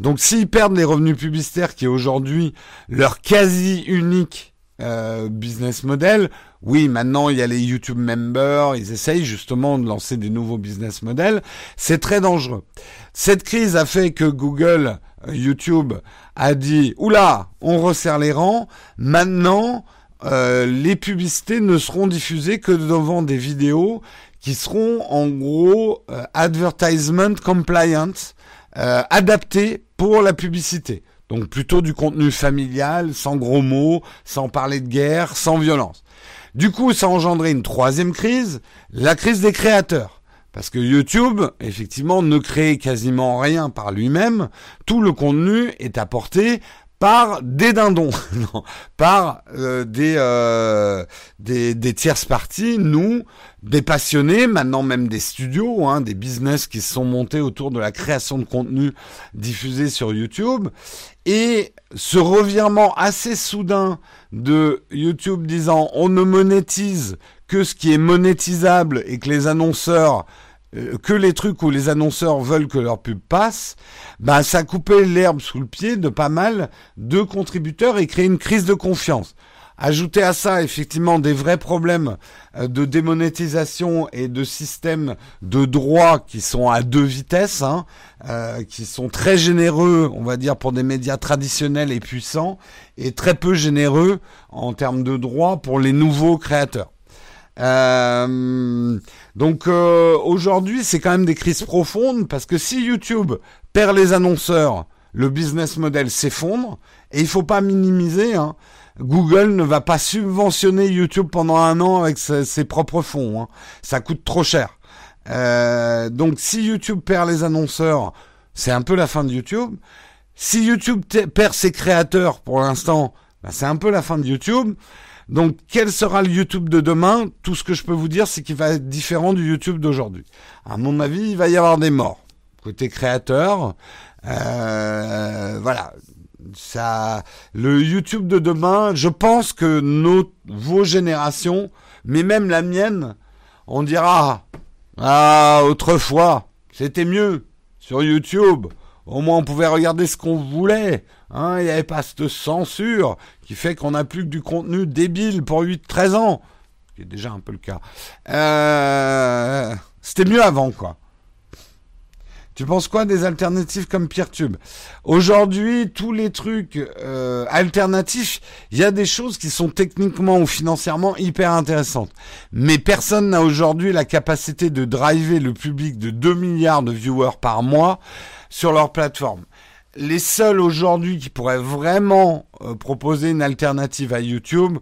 Donc s'ils perdent les revenus publicitaires qui est aujourd'hui leur quasi unique euh, business model. Oui, maintenant il y a les YouTube members, ils essayent justement de lancer des nouveaux business models. C'est très dangereux. Cette crise a fait que Google, euh, YouTube a dit oula, on resserre les rangs. Maintenant, euh, les publicités ne seront diffusées que devant des vidéos qui seront en gros advertisement compliant, adaptées pour la publicité. Donc plutôt du contenu familial, sans gros mots, sans parler de guerre, sans violence. Du coup, ça a engendré une troisième crise, la crise des créateurs. Parce que YouTube, effectivement, ne crée quasiment rien par lui-même. Tout le contenu est apporté par des dindons, par euh, des, euh, des, des tierces parties, nous, des passionnés, maintenant même des studios, hein, des business qui se sont montés autour de la création de contenu diffusé sur YouTube, et ce revirement assez soudain de YouTube disant on ne monétise que ce qui est monétisable et que les annonceurs que les trucs où les annonceurs veulent que leur pub passe, ben ça coupé l'herbe sous le pied de pas mal de contributeurs et créé une crise de confiance. Ajouter à ça effectivement des vrais problèmes euh, de démonétisation et de systèmes de droit qui sont à deux vitesses, hein, euh, qui sont très généreux, on va dire, pour des médias traditionnels et puissants, et très peu généreux en termes de droit pour les nouveaux créateurs. Euh, donc euh, aujourd'hui, c'est quand même des crises profondes parce que si YouTube perd les annonceurs, le business model s'effondre et il faut pas minimiser. Hein, Google ne va pas subventionner YouTube pendant un an avec ses, propres fonds. Hein. Ça coûte trop cher. Euh, donc si YouTube perd les annonceurs, c'est un peu la fin de YouTube. Si YouTube perd ses créateurs pour l'instant, bah, c'est un peu la fin de YouTube. Donc, quel sera le YouTube de demain? Tout ce que je peux vous dire, c'est qu'il va être différent du YouTube d'aujourd'hui. À mon avis, il va y avoir des morts. Côté créateur, euh, voilà. Ça, le YouTube de demain, je pense que nos, vos générations, mais même la mienne, on dira, ah, autrefois, c'était mieux sur YouTube. Au moins, on pouvait regarder ce qu'on voulait. Hein, il n'y avait pas cette censure qui fait qu'on n'a plus que du contenu débile pour 8-13 ans. qui est déjà un peu le cas. Euh, c'était mieux avant, quoi. Tu penses quoi des alternatives comme PeerTube? Aujourd'hui, tous les trucs euh, alternatifs, il y a des choses qui sont techniquement ou financièrement hyper intéressantes. Mais personne n'a aujourd'hui la capacité de driver le public de 2 milliards de viewers par mois sur leur plateforme. Les seuls aujourd'hui qui pourraient vraiment euh, proposer une alternative à YouTube,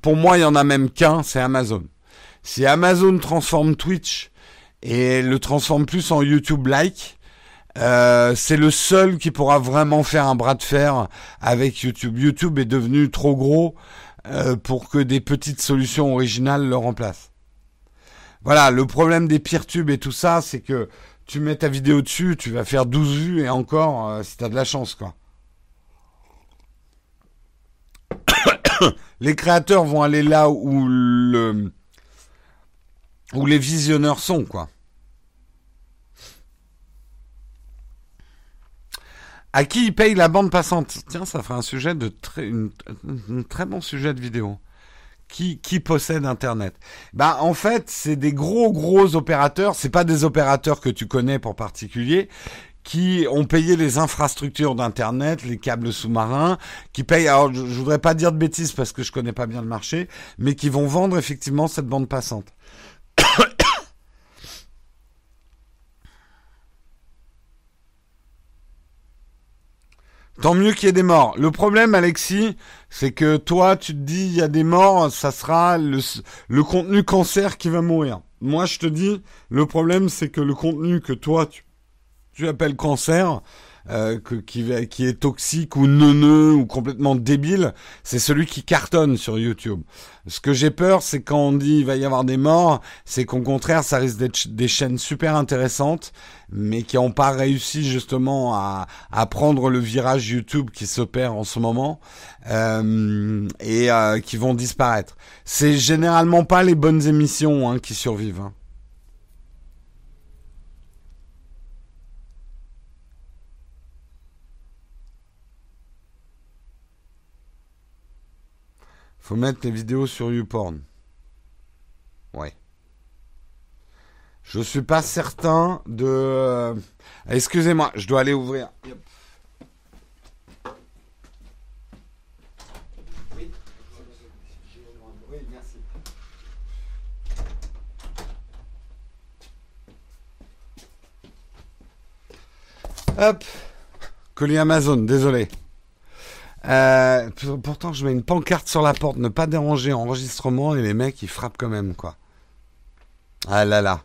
pour moi, il y en a même qu'un, c'est Amazon. Si Amazon transforme Twitch et le transforme plus en YouTube-like. Euh, c'est le seul qui pourra vraiment faire un bras de fer avec YouTube. YouTube est devenu trop gros euh, pour que des petites solutions originales le remplacent. Voilà, le problème des tubes et tout ça, c'est que tu mets ta vidéo dessus, tu vas faire 12 vues et encore, euh, si t'as de la chance, quoi. les créateurs vont aller là où le où les visionneurs sont, quoi. À qui il paye la bande passante Tiens, ça ferait un sujet de très, un très bon sujet de vidéo. Qui, qui possède Internet Bah en fait, c'est des gros gros opérateurs. C'est pas des opérateurs que tu connais pour particulier qui ont payé les infrastructures d'internet, les câbles sous-marins, qui payent. Alors, je, je, voudrais pas dire de bêtises parce que je connais pas bien le marché, mais qui vont vendre effectivement cette bande passante. Tant mieux qu'il y ait des morts. Le problème, Alexis, c'est que toi, tu te dis, il y a des morts, ça sera le, contenu cancer qui va mourir. Moi, je te dis, le problème, c'est que le contenu que toi, tu appelles cancer, euh, que, qui, qui est toxique ou neuneux ou complètement débile, c'est celui qui cartonne sur YouTube. Ce que j'ai peur, c'est quand on dit il va y avoir des morts, c'est qu'au contraire, ça risque d'être des chaînes super intéressantes, mais qui n'ont pas réussi justement à, à, prendre le virage YouTube qui s'opère en ce moment euh, et euh, qui vont disparaître. C'est généralement pas les bonnes émissions hein, qui survivent. Hein. Faut mettre les vidéos sur YouPorn. Ouais. Je suis pas certain de. Euh, excusez-moi, je dois aller ouvrir. Hop. Colis Amazon, désolé. Euh, pourtant, je mets une pancarte sur la porte, ne pas déranger enregistrement, et les mecs, ils frappent quand même, quoi. Ah là là.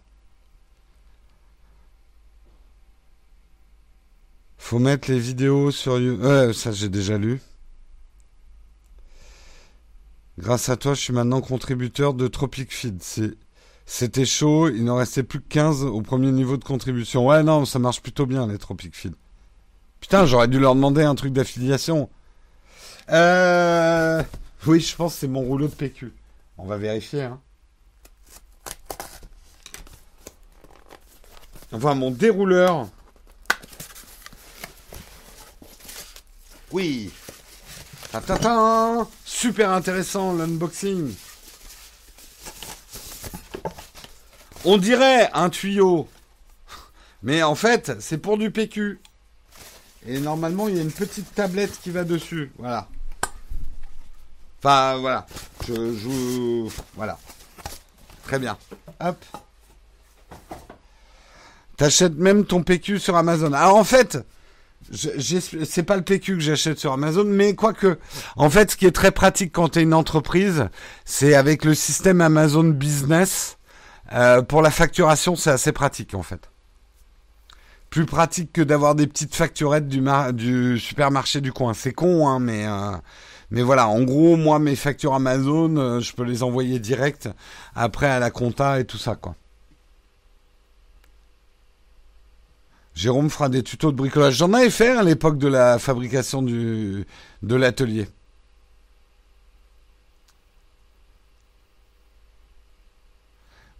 Faut mettre les vidéos sur YouTube. Euh, ça, j'ai déjà lu. Grâce à toi, je suis maintenant contributeur de Tropic Feed. C'était chaud, il n'en restait plus que 15 au premier niveau de contribution. Ouais, non, ça marche plutôt bien, les Tropic Feed. Putain, j'aurais dû leur demander un truc d'affiliation. Euh... Oui, je pense que c'est mon rouleau de PQ. On va vérifier. Hein. Enfin, mon dérouleur. Oui. Tata Super intéressant l'unboxing. On dirait un tuyau. Mais en fait, c'est pour du PQ. Et normalement, il y a une petite tablette qui va dessus. Voilà. Enfin, voilà. Je joue. Voilà. Très bien. Hop. T'achètes même ton PQ sur Amazon. Alors en fait, c'est pas le PQ que j'achète sur Amazon, mais quoique, en fait, ce qui est très pratique quand t'es une entreprise, c'est avec le système Amazon Business. Euh, pour la facturation, c'est assez pratique en fait. Plus pratique que d'avoir des petites facturettes du, du supermarché du coin. C'est con, hein, mais euh, mais voilà, en gros, moi, mes factures Amazon, euh, je peux les envoyer direct après à la compta et tout ça. Jérôme fera des tutos de bricolage. J'en avais fait à l'époque de la fabrication de l'atelier.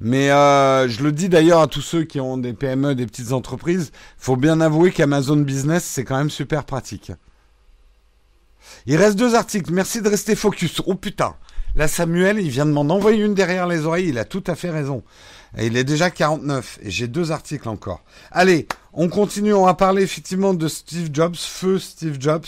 Mais euh, je le dis d'ailleurs à tous ceux qui ont des PME, des petites entreprises, faut bien avouer qu'Amazon Business, c'est quand même super pratique. Il reste deux articles. Merci de rester focus. Oh putain. Là, Samuel, il vient de m'en envoyer une derrière les oreilles. Il a tout à fait raison. Il est déjà 49. Et j'ai deux articles encore. Allez, on continue. On va parler effectivement de Steve Jobs, feu Steve Jobs.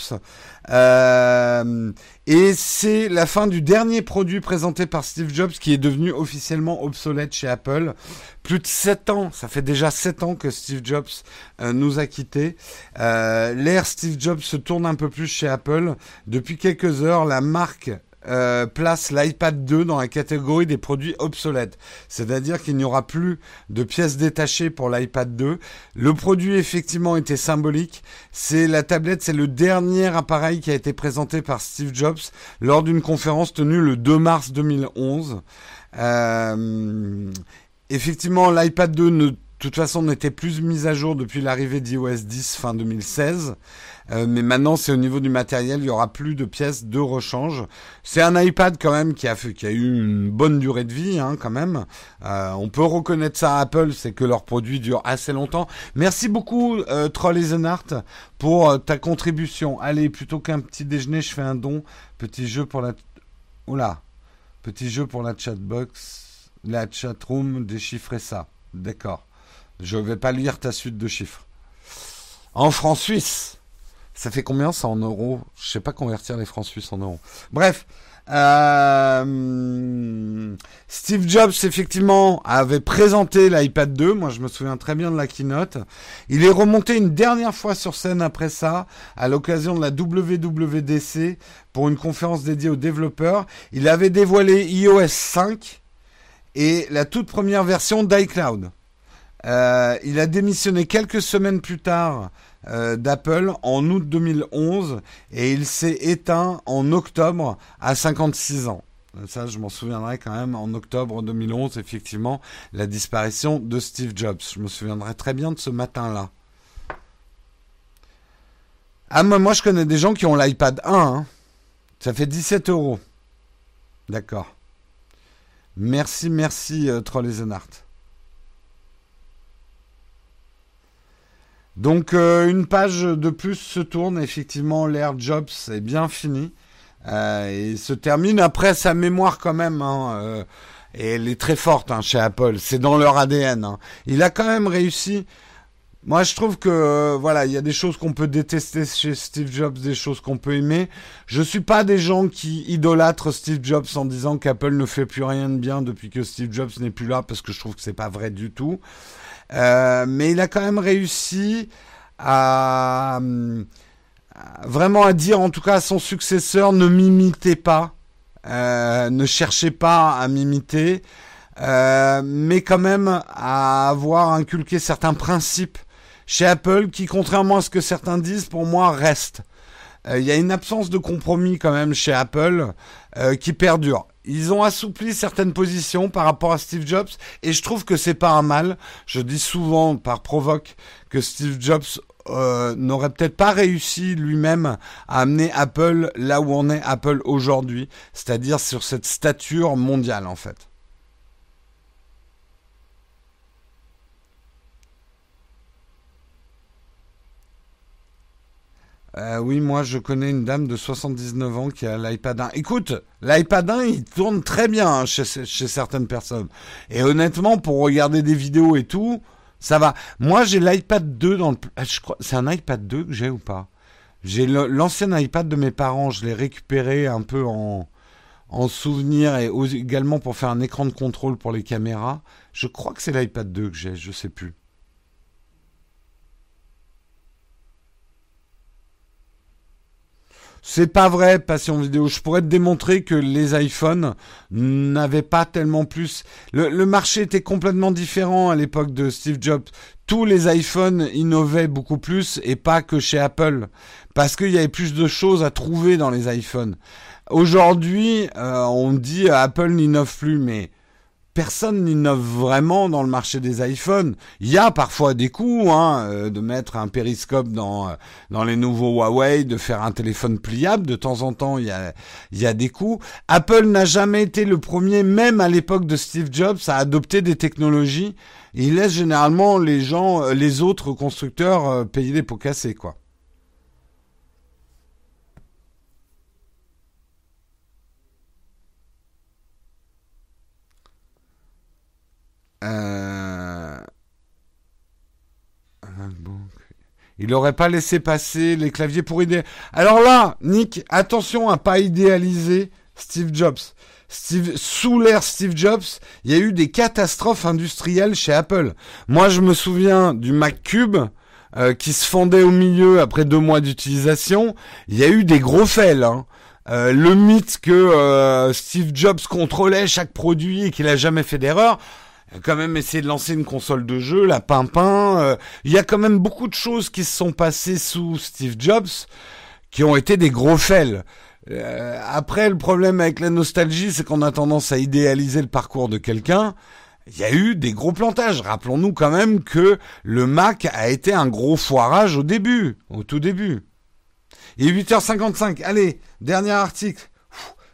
Euh, et c'est la fin du dernier produit présenté par Steve Jobs qui est devenu officiellement obsolète chez Apple. Plus de 7 ans, ça fait déjà 7 ans que Steve Jobs euh, nous a quittés. Euh, L'ère Steve Jobs se tourne un peu plus chez Apple. Depuis quelques heures, la marque euh, place l'iPad 2 dans la catégorie des produits obsolètes. C'est-à-dire qu'il n'y aura plus de pièces détachées pour l'iPad 2. Le produit effectivement était symbolique. C'est la tablette, c'est le dernier appareil qui a été présenté par Steve Jobs lors d'une conférence tenue le 2 mars 2011. Euh, effectivement, l'iPad 2 ne de toute façon, n'était plus mise à jour depuis l'arrivée d'iOS 10 fin 2016. Euh, mais maintenant, c'est au niveau du matériel, il y aura plus de pièces de rechange. C'est un iPad quand même qui a, eu une bonne durée de vie, hein, quand même. Euh, on peut reconnaître ça à Apple, c'est que leurs produits durent assez longtemps. Merci beaucoup, euh, Troll pour euh, ta contribution. Allez, plutôt qu'un petit déjeuner, je fais un don. Petit jeu pour la... Oula. Petit jeu pour la chatbox. La chatroom, déchiffrer ça. D'accord. Je ne vais pas lire ta suite de chiffres. En francs suisses. Ça fait combien ça en euros? Je sais pas convertir les francs suisses en euros. Bref. Euh, Steve Jobs, effectivement, avait présenté l'iPad 2. Moi, je me souviens très bien de la keynote. Il est remonté une dernière fois sur scène après ça, à l'occasion de la WWDC, pour une conférence dédiée aux développeurs. Il avait dévoilé iOS 5 et la toute première version d'iCloud. Euh, il a démissionné quelques semaines plus tard euh, d'Apple en août 2011 et il s'est éteint en octobre à 56 ans. Ça, je m'en souviendrai quand même en octobre 2011, effectivement, la disparition de Steve Jobs. Je me souviendrai très bien de ce matin-là. Ah, moi, moi, je connais des gens qui ont l'iPad 1. Hein. Ça fait 17 euros. D'accord. Merci, merci, euh, Donc euh, une page de plus se tourne, effectivement l'ère Jobs est bien fini. Euh, et se termine après sa mémoire quand même. Hein, euh, et elle est très forte hein, chez Apple, c'est dans leur ADN. Hein. Il a quand même réussi. Moi, je trouve que voilà, il y a des choses qu'on peut détester chez Steve Jobs, des choses qu'on peut aimer. Je suis pas des gens qui idolâtrent Steve Jobs en disant qu'Apple ne fait plus rien de bien depuis que Steve Jobs n'est plus là, parce que je trouve que c'est pas vrai du tout. Euh, mais il a quand même réussi à, vraiment à dire, en tout cas à son successeur, ne m'imitez pas, euh, ne cherchez pas à m'imiter, euh, mais quand même à avoir inculqué certains principes chez Apple qui, contrairement à ce que certains disent, pour moi restent. Il y a une absence de compromis quand même chez Apple qui perdure ils ont assoupli certaines positions par rapport à Steve Jobs et je trouve que c'est pas un mal. Je dis souvent par provoque que Steve Jobs euh, n'aurait peut-être pas réussi lui-même à amener Apple là où on est Apple aujourd'hui, c'est-à-dire sur cette stature mondiale en fait. Euh, oui, moi je connais une dame de 79 ans qui a l'iPad 1. Écoute, l'iPad 1 il tourne très bien hein, chez, certaines personnes. Et honnêtement, pour regarder des vidéos et tout, ça va. Moi j'ai l'iPad 2 dans le... Ah. C'est un iPad 2 que j'ai ou pas? J'ai l'ancien iPad de mes parents, je l'ai récupéré un peu en, en souvenir et également pour faire un écran de contrôle pour les caméras. Je crois que c'est l'iPad 2 que j'ai, je sais plus. C'est pas vrai, passion vidéo. Je pourrais te démontrer que les iPhones n'avaient pas tellement plus. Le, marché était complètement différent à l'époque de Steve Jobs. Tous les iPhones innovaient beaucoup plus et pas que chez Apple. Parce qu'il y avait plus de choses à trouver dans les iPhones. Aujourd'hui, euh, on dit Apple n'innove plus, mais personne n'innove vraiment dans le marché des iPhones. Il y a parfois des coups, hein, euh, de mettre un périscope dans euh, dans les nouveaux Huawei, de faire un téléphone pliable. De temps en temps, il y a il y a des coups. Apple n'a jamais été le premier, même à l'époque de Steve Jobs, à adopter des technologies. Il laisse généralement les gens, euh, les autres constructeurs payer les pots cassés, quoi. Euh... Il n'aurait pas laissé passer les claviers pour idéaliser. Alors là, Nick, attention à pas idéaliser Steve Jobs. Steve, sous l'ère Steve Jobs, il y a eu des catastrophes industrielles chez Apple. Moi, je me souviens du Mac Cube euh, qui se fendait au milieu après deux mois d'utilisation. Il y a eu des gros fails. Hein. Euh, le mythe que euh, Steve Jobs contrôlait chaque produit et qu'il a jamais fait d'erreur quand même essayé de lancer une console de jeu, la Pimpin. Euh, il y a quand même beaucoup de choses qui se sont passées sous Steve Jobs qui ont été des gros fails. Euh, après, le problème avec la nostalgie, c'est qu'on a tendance à idéaliser le parcours de quelqu'un. Il y a eu des gros plantages. Rappelons-nous quand même que le Mac a été un gros foirage au début, au tout début. Et 8h55, allez, dernier article.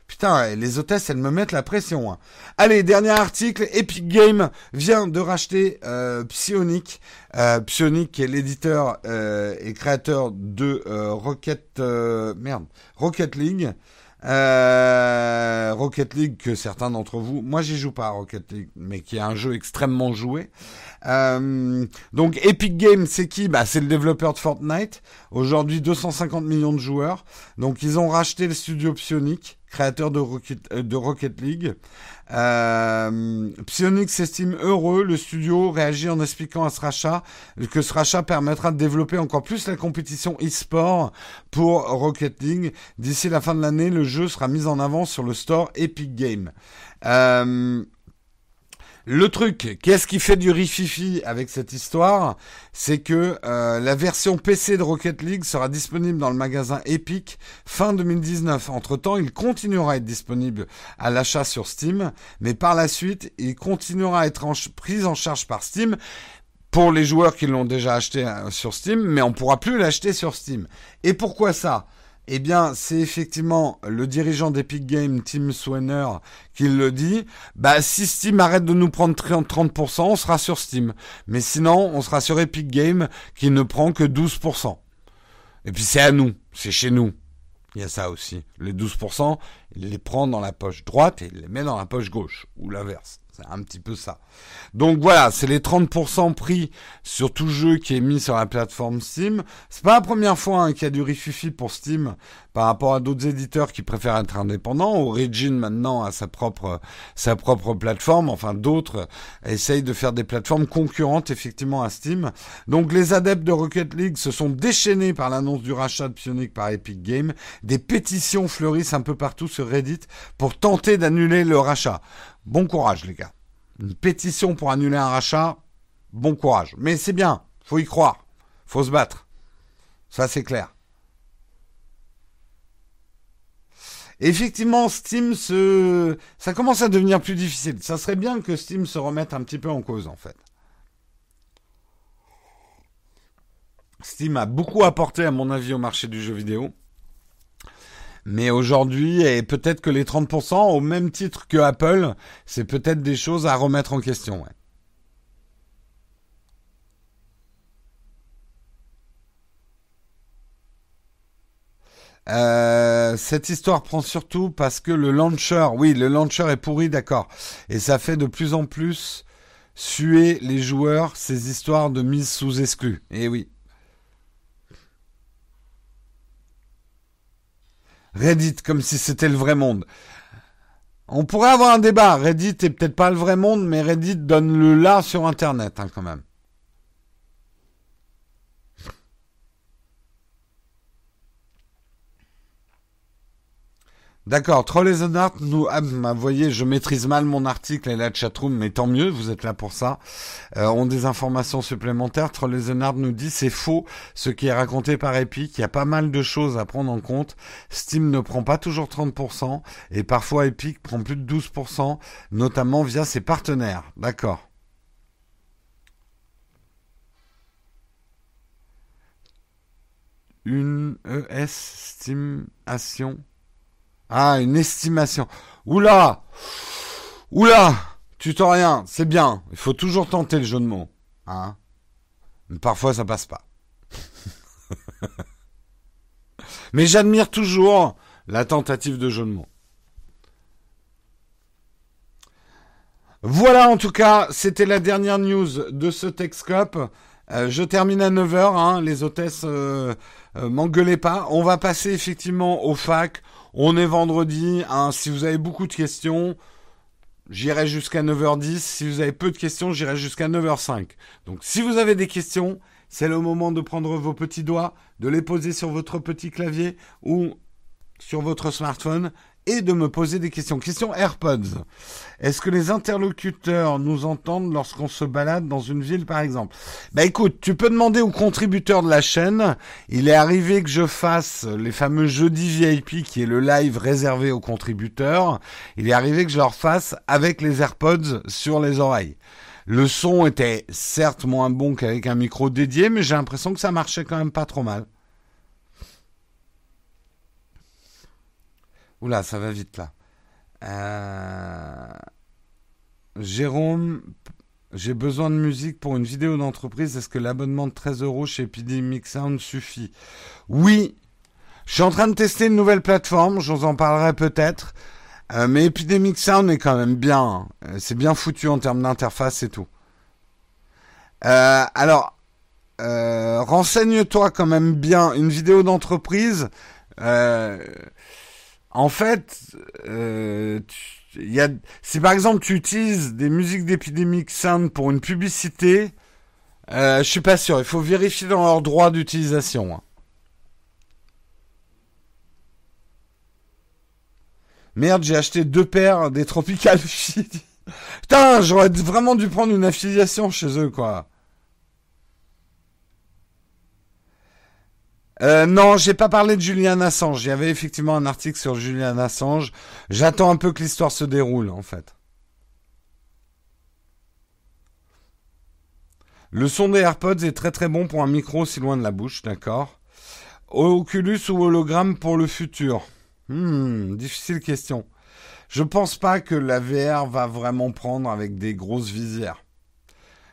Putain, les hôtesses, elles me mettent la pression. Hein. Allez, dernier article. Epic Games vient de racheter euh, Psionic. Euh, Psionic est l'éditeur euh, et créateur de euh, Rocket... merde. Rocket League. Rocket League que certains d'entre vous... Moi, j'y joue pas à Rocket League, mais qui est un jeu extrêmement joué. donc Epic Games, c'est qui? Bah, C'est le développeur de Fortnite. Aujourd'hui, 250 millions de joueurs. Donc, ils ont racheté le studio Psionic créateur de Rocket, euh, de Rocket League. Euh, Psyonix s'estime heureux. Le studio réagit en expliquant à ce rachat que ce rachat permettra de développer encore plus la compétition e-sport pour Rocket League. D'ici la fin de l'année, le jeu sera mis en avant sur le store Epic Games. Euh, le truc, qu'est-ce qui fait du rififi avec cette histoire? C'est que euh, la version PC de Rocket League sera disponible dans le magasin Epic fin 2019. Entre-temps, il continuera à être disponible à l'achat sur Steam, mais par la suite, il continuera à être pris en charge par Steam pour les joueurs qui l'ont déjà acheté euh, sur Steam, mais on pourra plus l'acheter sur Steam. Et pourquoi ça? Eh bien, c'est effectivement le dirigeant d'Epic Games, Tim Swanner, qui le dit. Bah, si Steam arrête de nous prendre 30%, on sera sur Steam. Mais sinon, on sera sur Epic Games, qui ne prend que 12%. Et puis c'est à nous, c'est chez nous. Il y a ça aussi. Les 12%, il les prend dans la poche droite et il les met dans la poche gauche, ou l'inverse. C'est un petit peu ça. Donc voilà, c'est les 30% pris sur tout jeu qui est mis sur la plateforme Steam. C'est pas la première fois hein, qu'il y a du rififi pour Steam par rapport à d'autres éditeurs qui préfèrent être indépendants. Origin maintenant a sa propre sa propre plateforme. Enfin, d'autres essayent de faire des plateformes concurrentes effectivement à Steam. Donc les adeptes de Rocket League se sont déchaînés par l'annonce du rachat de Psionic par Epic Games. Des pétitions fleurissent un peu partout sur Reddit pour tenter d'annuler le rachat. Bon courage, les gars. Une pétition pour annuler un rachat, bon courage. Mais c'est bien, faut y croire, faut se battre. Ça, c'est clair. Effectivement, Steam se, ça commence à devenir plus difficile. Ça serait bien que Steam se remette un petit peu en cause, en fait. Steam a beaucoup apporté, à mon avis, au marché du jeu vidéo. Mais aujourd'hui, et peut-être que les 30%, au même titre que Apple, c'est peut-être des choses à remettre en question. Euh, cette histoire prend surtout parce que le launcher, oui, le launcher est pourri, d'accord. Et ça fait de plus en plus suer les joueurs ces histoires de mise sous exclu. Et eh oui. Reddit comme si c'était le vrai monde. On pourrait avoir un débat. Reddit est peut-être pas le vrai monde, mais Reddit donne le là sur Internet hein, quand même. D'accord, Troll the Art, nous, ah, bah, voyez, je maîtrise mal mon article et la chatroom, mais tant mieux, vous êtes là pour ça. Euh, on des informations supplémentaires. Troll nous dit c'est faux ce qui est raconté par Epic. Il y a pas mal de choses à prendre en compte. Steam ne prend pas toujours 30% et parfois Epic prend plus de 12%, notamment via ses partenaires. D'accord. Une estimation ah, une estimation. Oula Oula Tu t'en rien, c'est bien. Il faut toujours tenter le jeu de mots. Hein parfois, ça passe pas. Mais j'admire toujours la tentative de jeu de mots. Voilà, en tout cas, c'était la dernière news de ce Texcope. Euh, je termine à 9h, hein, les hôtesses euh, euh, m'engueulez pas. On va passer effectivement au fac. On est vendredi. Hein, si vous avez beaucoup de questions, j'irai jusqu'à 9h10. Si vous avez peu de questions, j'irai jusqu'à 9h05. Donc si vous avez des questions, c'est le moment de prendre vos petits doigts, de les poser sur votre petit clavier ou sur votre smartphone et de me poser des questions. Question AirPods. Est-ce que les interlocuteurs nous entendent lorsqu'on se balade dans une ville, par exemple? Bah écoute, tu peux demander aux contributeurs de la chaîne. Il est arrivé que je fasse les fameux jeudis VIP, qui est le live réservé aux contributeurs. Il est arrivé que je leur fasse avec les AirPods sur les oreilles. Le son était certes moins bon qu'avec un micro dédié, mais j'ai l'impression que ça marchait quand même pas trop mal. Oula, ça va vite là. Euh, Jérôme, j'ai besoin de musique pour une vidéo d'entreprise. Est-ce que l'abonnement de 13 euros chez Epidemic Sound suffit? Oui. Je suis en train de tester une nouvelle plateforme. Je vous en parlerai peut-être. Euh, mais Epidemic Sound est quand même bien. Euh, c'est bien foutu en termes d'interface et tout. alors, renseigne-toi quand même bien. Une vidéo d'entreprise. En fait, euh, y a, si par exemple tu utilises des musiques d'Epidemic Sound pour une publicité, euh, je suis pas sûr. Il faut vérifier dans leur droit d'utilisation. Hein. Merde, j'ai acheté deux paires des Tropical Putain, j'aurais vraiment dû prendre une affiliation chez eux, quoi. Euh, non, j'ai pas parlé de Julian Assange. Il y avait effectivement un article sur Julian Assange. J'attends un peu que l'histoire se déroule, en fait. Le son des AirPods est très très bon pour un micro si loin de la bouche, d'accord. Oculus ou hologramme pour le futur? Hmm, difficile question. Je pense pas que la VR va vraiment prendre avec des grosses visières.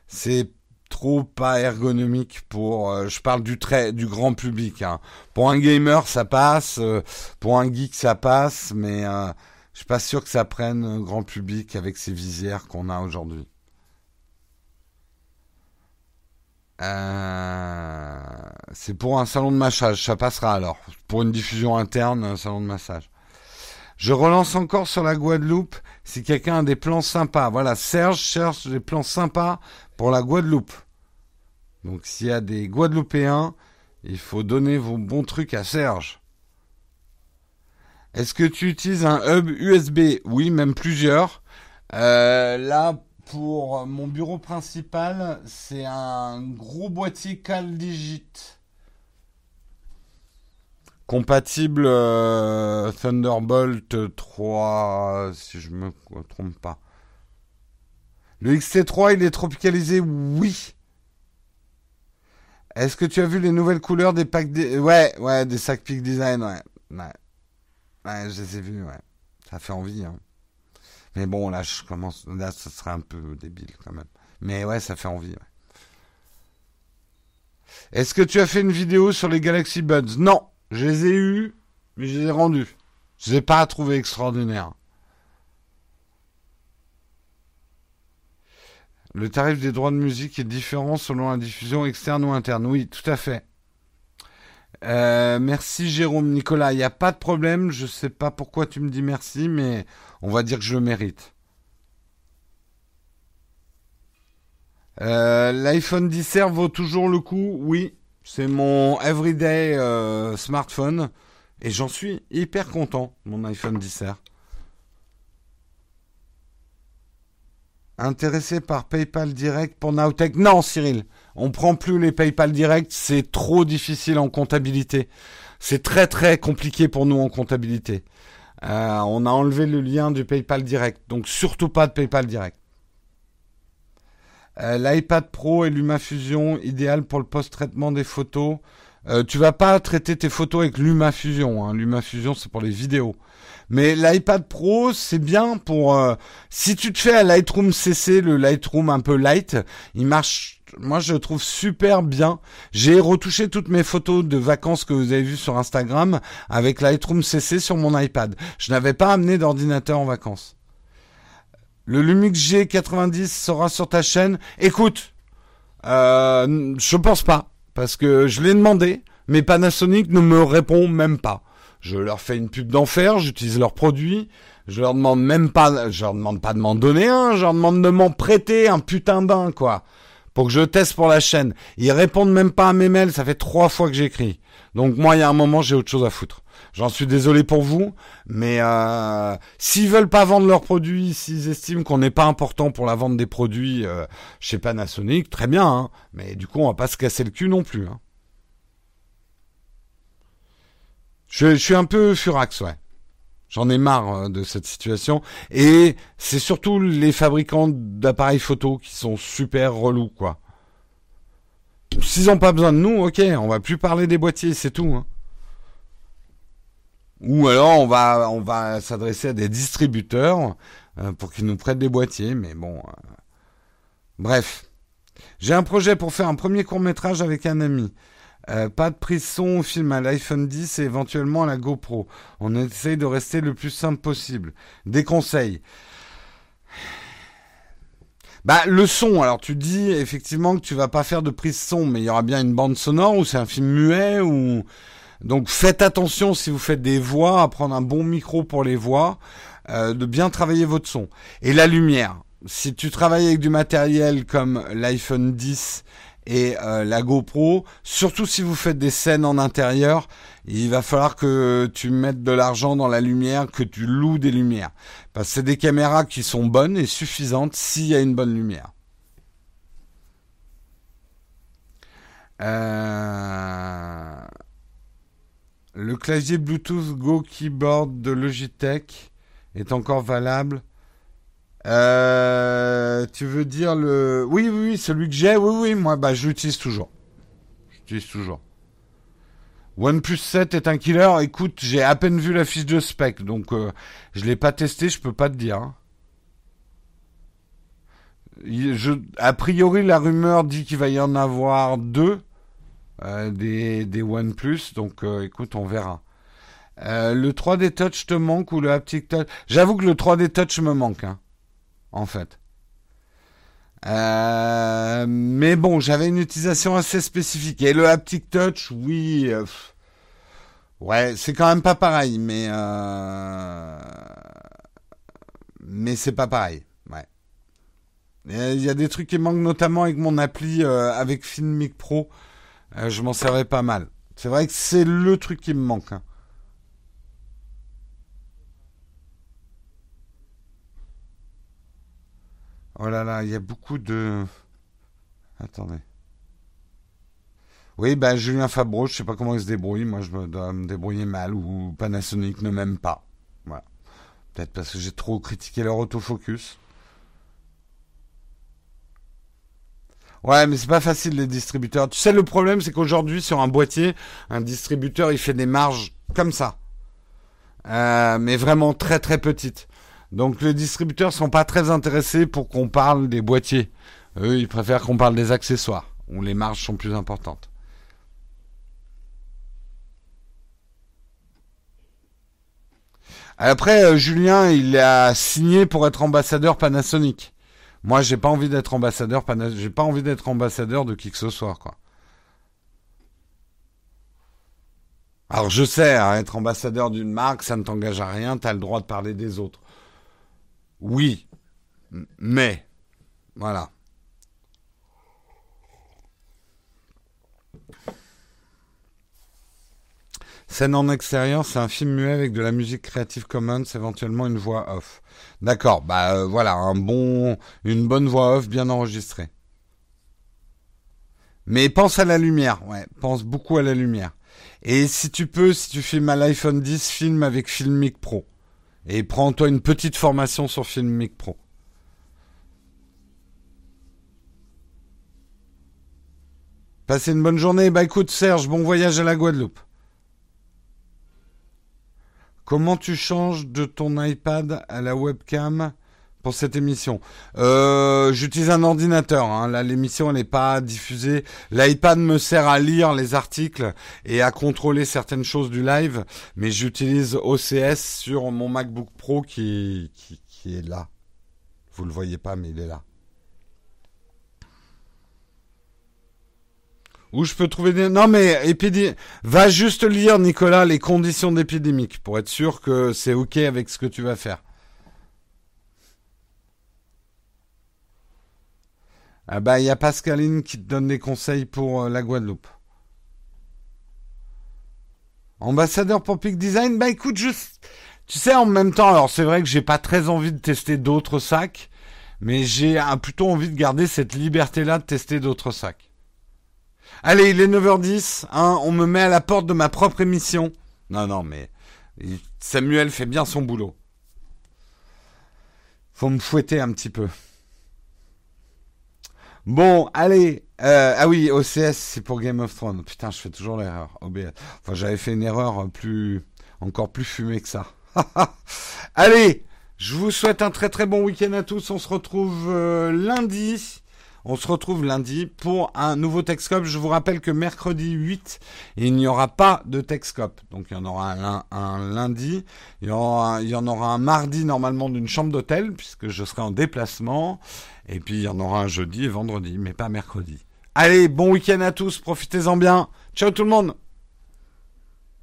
C'est trop pas ergonomique pour. Euh, je parle du très du grand public. Hein. Pour un gamer, ça passe. Euh, pour un geek, ça passe. Mais euh, je suis pas sûr que ça prenne grand public avec ces visières qu'on a aujourd'hui. c'est pour un salon de massage, ça passera alors. Pour une diffusion interne, un salon de massage. Je relance encore sur la Guadeloupe si quelqu'un a des plans sympas. Voilà, Serge cherche des plans sympas pour la Guadeloupe. Donc s'il y a des Guadeloupéens, il faut donner vos bons trucs à Serge. Est-ce que tu utilises un hub USB Oui, même plusieurs. Euh, là, pour mon bureau principal, c'est un gros boîtier CalDigit. Compatible euh, Thunderbolt 3, si je me trompe pas. Le XT3, il est tropicalisé Oui. Est-ce que tu as vu les nouvelles couleurs des packs des... Ouais, ouais, des sacs Peak Design, ouais. Ouais, ouais je les ai vus, ouais. Ça fait envie, hein. Mais bon, là, je commence... Là, ça serait un peu débile, quand même. Mais ouais, ça fait envie, ouais. Est-ce que tu as fait une vidéo sur les Galaxy Buds? Non, je les ai eus, mais je les ai rendus. Je les ai pas trouvé extraordinaires. Le tarif des droits de musique est différent selon la diffusion externe ou interne. Oui, tout à fait. Euh, merci Jérôme Nicolas. Il n'y a pas de problème. Je ne sais pas pourquoi tu me dis merci, mais on va dire que je le mérite. Euh, L'iPhone 10 vaut toujours le coup? Oui, c'est mon everyday euh, smartphone et j'en suis hyper content. Mon iPhone 10 Intéressé par PayPal Direct pour Nowtech Non, Cyril, on prend plus les PayPal Direct, c'est trop difficile en comptabilité. C'est très très compliqué pour nous en comptabilité. Euh, on a enlevé le lien du PayPal Direct, donc surtout pas de PayPal Direct. Euh, L'iPad Pro et LumaFusion, idéal pour le post-traitement des photos. Euh, tu vas pas traiter tes photos avec LumaFusion. Hein. LumaFusion, c'est pour les vidéos. Mais l'iPad Pro, c'est bien pour... Euh, si tu te fais à Lightroom CC, le Lightroom un peu light, il marche, moi je le trouve super bien. J'ai retouché toutes mes photos de vacances que vous avez vues sur Instagram avec Lightroom CC sur mon iPad. Je n'avais pas amené d'ordinateur en vacances. Le Lumix G90 sera sur ta chaîne. Écoute, euh, je pense pas, parce que je l'ai demandé, mais Panasonic ne me répond même pas. Je leur fais une pub d'enfer, j'utilise leurs produits, je leur demande même pas, je leur demande pas de m'en donner un, je leur demande de m'en prêter un putain d'un, quoi. Pour que je teste pour la chaîne. Ils répondent même pas à mes mails, ça fait trois fois que j'écris. Donc moi, il y a un moment, j'ai autre chose à foutre. J'en suis désolé pour vous, mais euh, s'ils veulent pas vendre leurs produits, s'ils estiment qu'on n'est pas important pour la vente des produits euh, chez Panasonic, très bien, hein. mais du coup, on va pas se casser le cul non plus. Hein. Je, suis un peu furax, ouais. J'en ai marre euh, de cette situation. Et c'est surtout les fabricants d'appareils photo qui sont super relous, quoi. S'ils n'ont pas besoin de nous, ok, on va plus parler des boîtiers, c'est tout. Hein. Ou alors on va s'adresser à des distributeurs euh, pour qu'ils nous prêtent des boîtiers, mais bon. Euh, bref. J'ai un projet pour faire un premier court métrage avec un ami. Euh, pas de prise son au film à l'iPhone 10 et éventuellement à la GoPro. On essaye de rester le plus simple possible. Des conseils. Bah le son, alors tu dis effectivement que tu vas pas faire de prise son, mais il y aura bien une bande sonore ou c'est un film muet ou donc faites attention si vous faites des voix à prendre un bon micro pour les voix, euh, de bien travailler votre son. Et la lumière. Si tu travailles avec du matériel comme l'iPhone 10 et euh, la GoPro, surtout si vous faites des scènes en intérieur, il va falloir que tu mettes de l'argent dans la lumière, que tu loues des lumières. Parce que c'est des caméras qui sont bonnes et suffisantes s'il y a une bonne lumière. Euh, le clavier Bluetooth Go Keyboard de Logitech est encore valable euh, tu veux dire le... Oui, oui, oui, celui que j'ai, oui, oui, moi, bah, je l'utilise toujours. J'utilise toujours. OnePlus 7 est un killer. Écoute, j'ai à peine vu la fiche de spec, donc euh, je l'ai pas testé, je peux pas te dire. Hein. A priori, la rumeur dit qu'il va y en avoir deux des, des OnePlus, donc euh, écoute, on verra. le 3D Touch te manque ou le Haptic Touch? J'avoue que le 3D Touch me manque. Hein en fait. Euh, mais bon, j'avais une utilisation assez spécifique. Et le haptic touch, oui, euh, ouais, c'est quand même pas pareil, mais euh, mais c'est pas pareil. Ouais. Il y a des trucs qui manquent notamment avec mon appli avec Filmic Pro. Je m'en servais pas mal. C'est vrai que c'est le truc qui me manque. Hein. Oh là là, il y a beaucoup de... Attendez. Oui, ben Julien Fabreau, je sais pas comment il se débrouille. Moi, je dois me débrouiller mal ou Panasonic ne m'aime pas. Voilà. Peut-être parce que j'ai trop critiqué leur autofocus. Ouais, mais c'est pas facile les distributeurs. Tu sais, le problème, c'est qu'aujourd'hui, sur un boîtier, un distributeur, il fait des marges comme ça. Euh, mais vraiment très très petites. Donc les distributeurs sont pas très intéressés pour qu'on parle des boîtiers. Eux, ils préfèrent qu'on parle des accessoires, où les marges sont plus importantes. Après, euh, Julien, il a signé pour être ambassadeur Panasonic. Moi, j'ai pas envie d'être ambassadeur pas envie d'être ambassadeur de qui que ce soit. Alors, je sais, hein, être ambassadeur d'une marque, ça ne t'engage à rien. T'as le droit de parler des autres. Oui, mais, voilà. Scène en extérieur, c'est un film muet avec de la musique Creative Commons, éventuellement une voix off. D'accord, bah euh, voilà, une bonne voix off bien enregistrée. Mais pense à la lumière, ouais, pense beaucoup à la lumière. Et si tu peux, si tu filmes à l'iPhone 10, filme avec Filmic Pro. Et prends-toi une petite formation sur Filmic Pro. Passez une bonne journée. Bah écoute Serge, bon voyage à la Guadeloupe. Comment tu changes de ton iPad à la webcam pour cette émission. Euh, J'utilise un ordinateur. Hein. Là, l'émission n'est pas diffusée. L'iPad me sert à lire les articles et à contrôler certaines choses du live, mais j'utilise OCS sur mon MacBook Pro qui, qui, qui est là. Vous le voyez pas, mais il est là. Où je peux trouver des... Non mais va juste lire Nicolas les conditions d'épidémique pour être sûr que c'est ok avec ce que tu vas faire. Ah bah il y a Pascaline qui te donne des conseils pour euh, la Guadeloupe. Ambassadeur pour Peak Design, bah écoute, je... tu sais en même temps, alors c'est vrai que j'ai pas très envie de tester d'autres sacs, mais j'ai plutôt envie de garder cette liberté-là de tester d'autres sacs. Allez, il est 9h10, hein, on me met à la porte de ma propre émission. Non, non, mais Samuel fait bien son boulot. Faut me fouetter un petit peu. Bon, allez. Euh, ah oui, OCS, c'est pour Game of Thrones. Putain, je fais toujours l'erreur. Enfin, j'avais fait une erreur plus, encore plus fumée que ça. allez, je vous souhaite un très très bon week-end à tous. On se retrouve euh, lundi. On se retrouve lundi pour un nouveau Texcop. Je vous rappelle que mercredi 8, il n'y aura pas de Texcop. Donc il y en aura un, lundi. Il y, il y en aura un mardi normalement d'une chambre d'hôtel puisque je serai en déplacement. Et puis il y en aura un jeudi et vendredi, mais pas mercredi. Allez, bon week-end à tous. Profitez-en bien. Ciao tout le monde.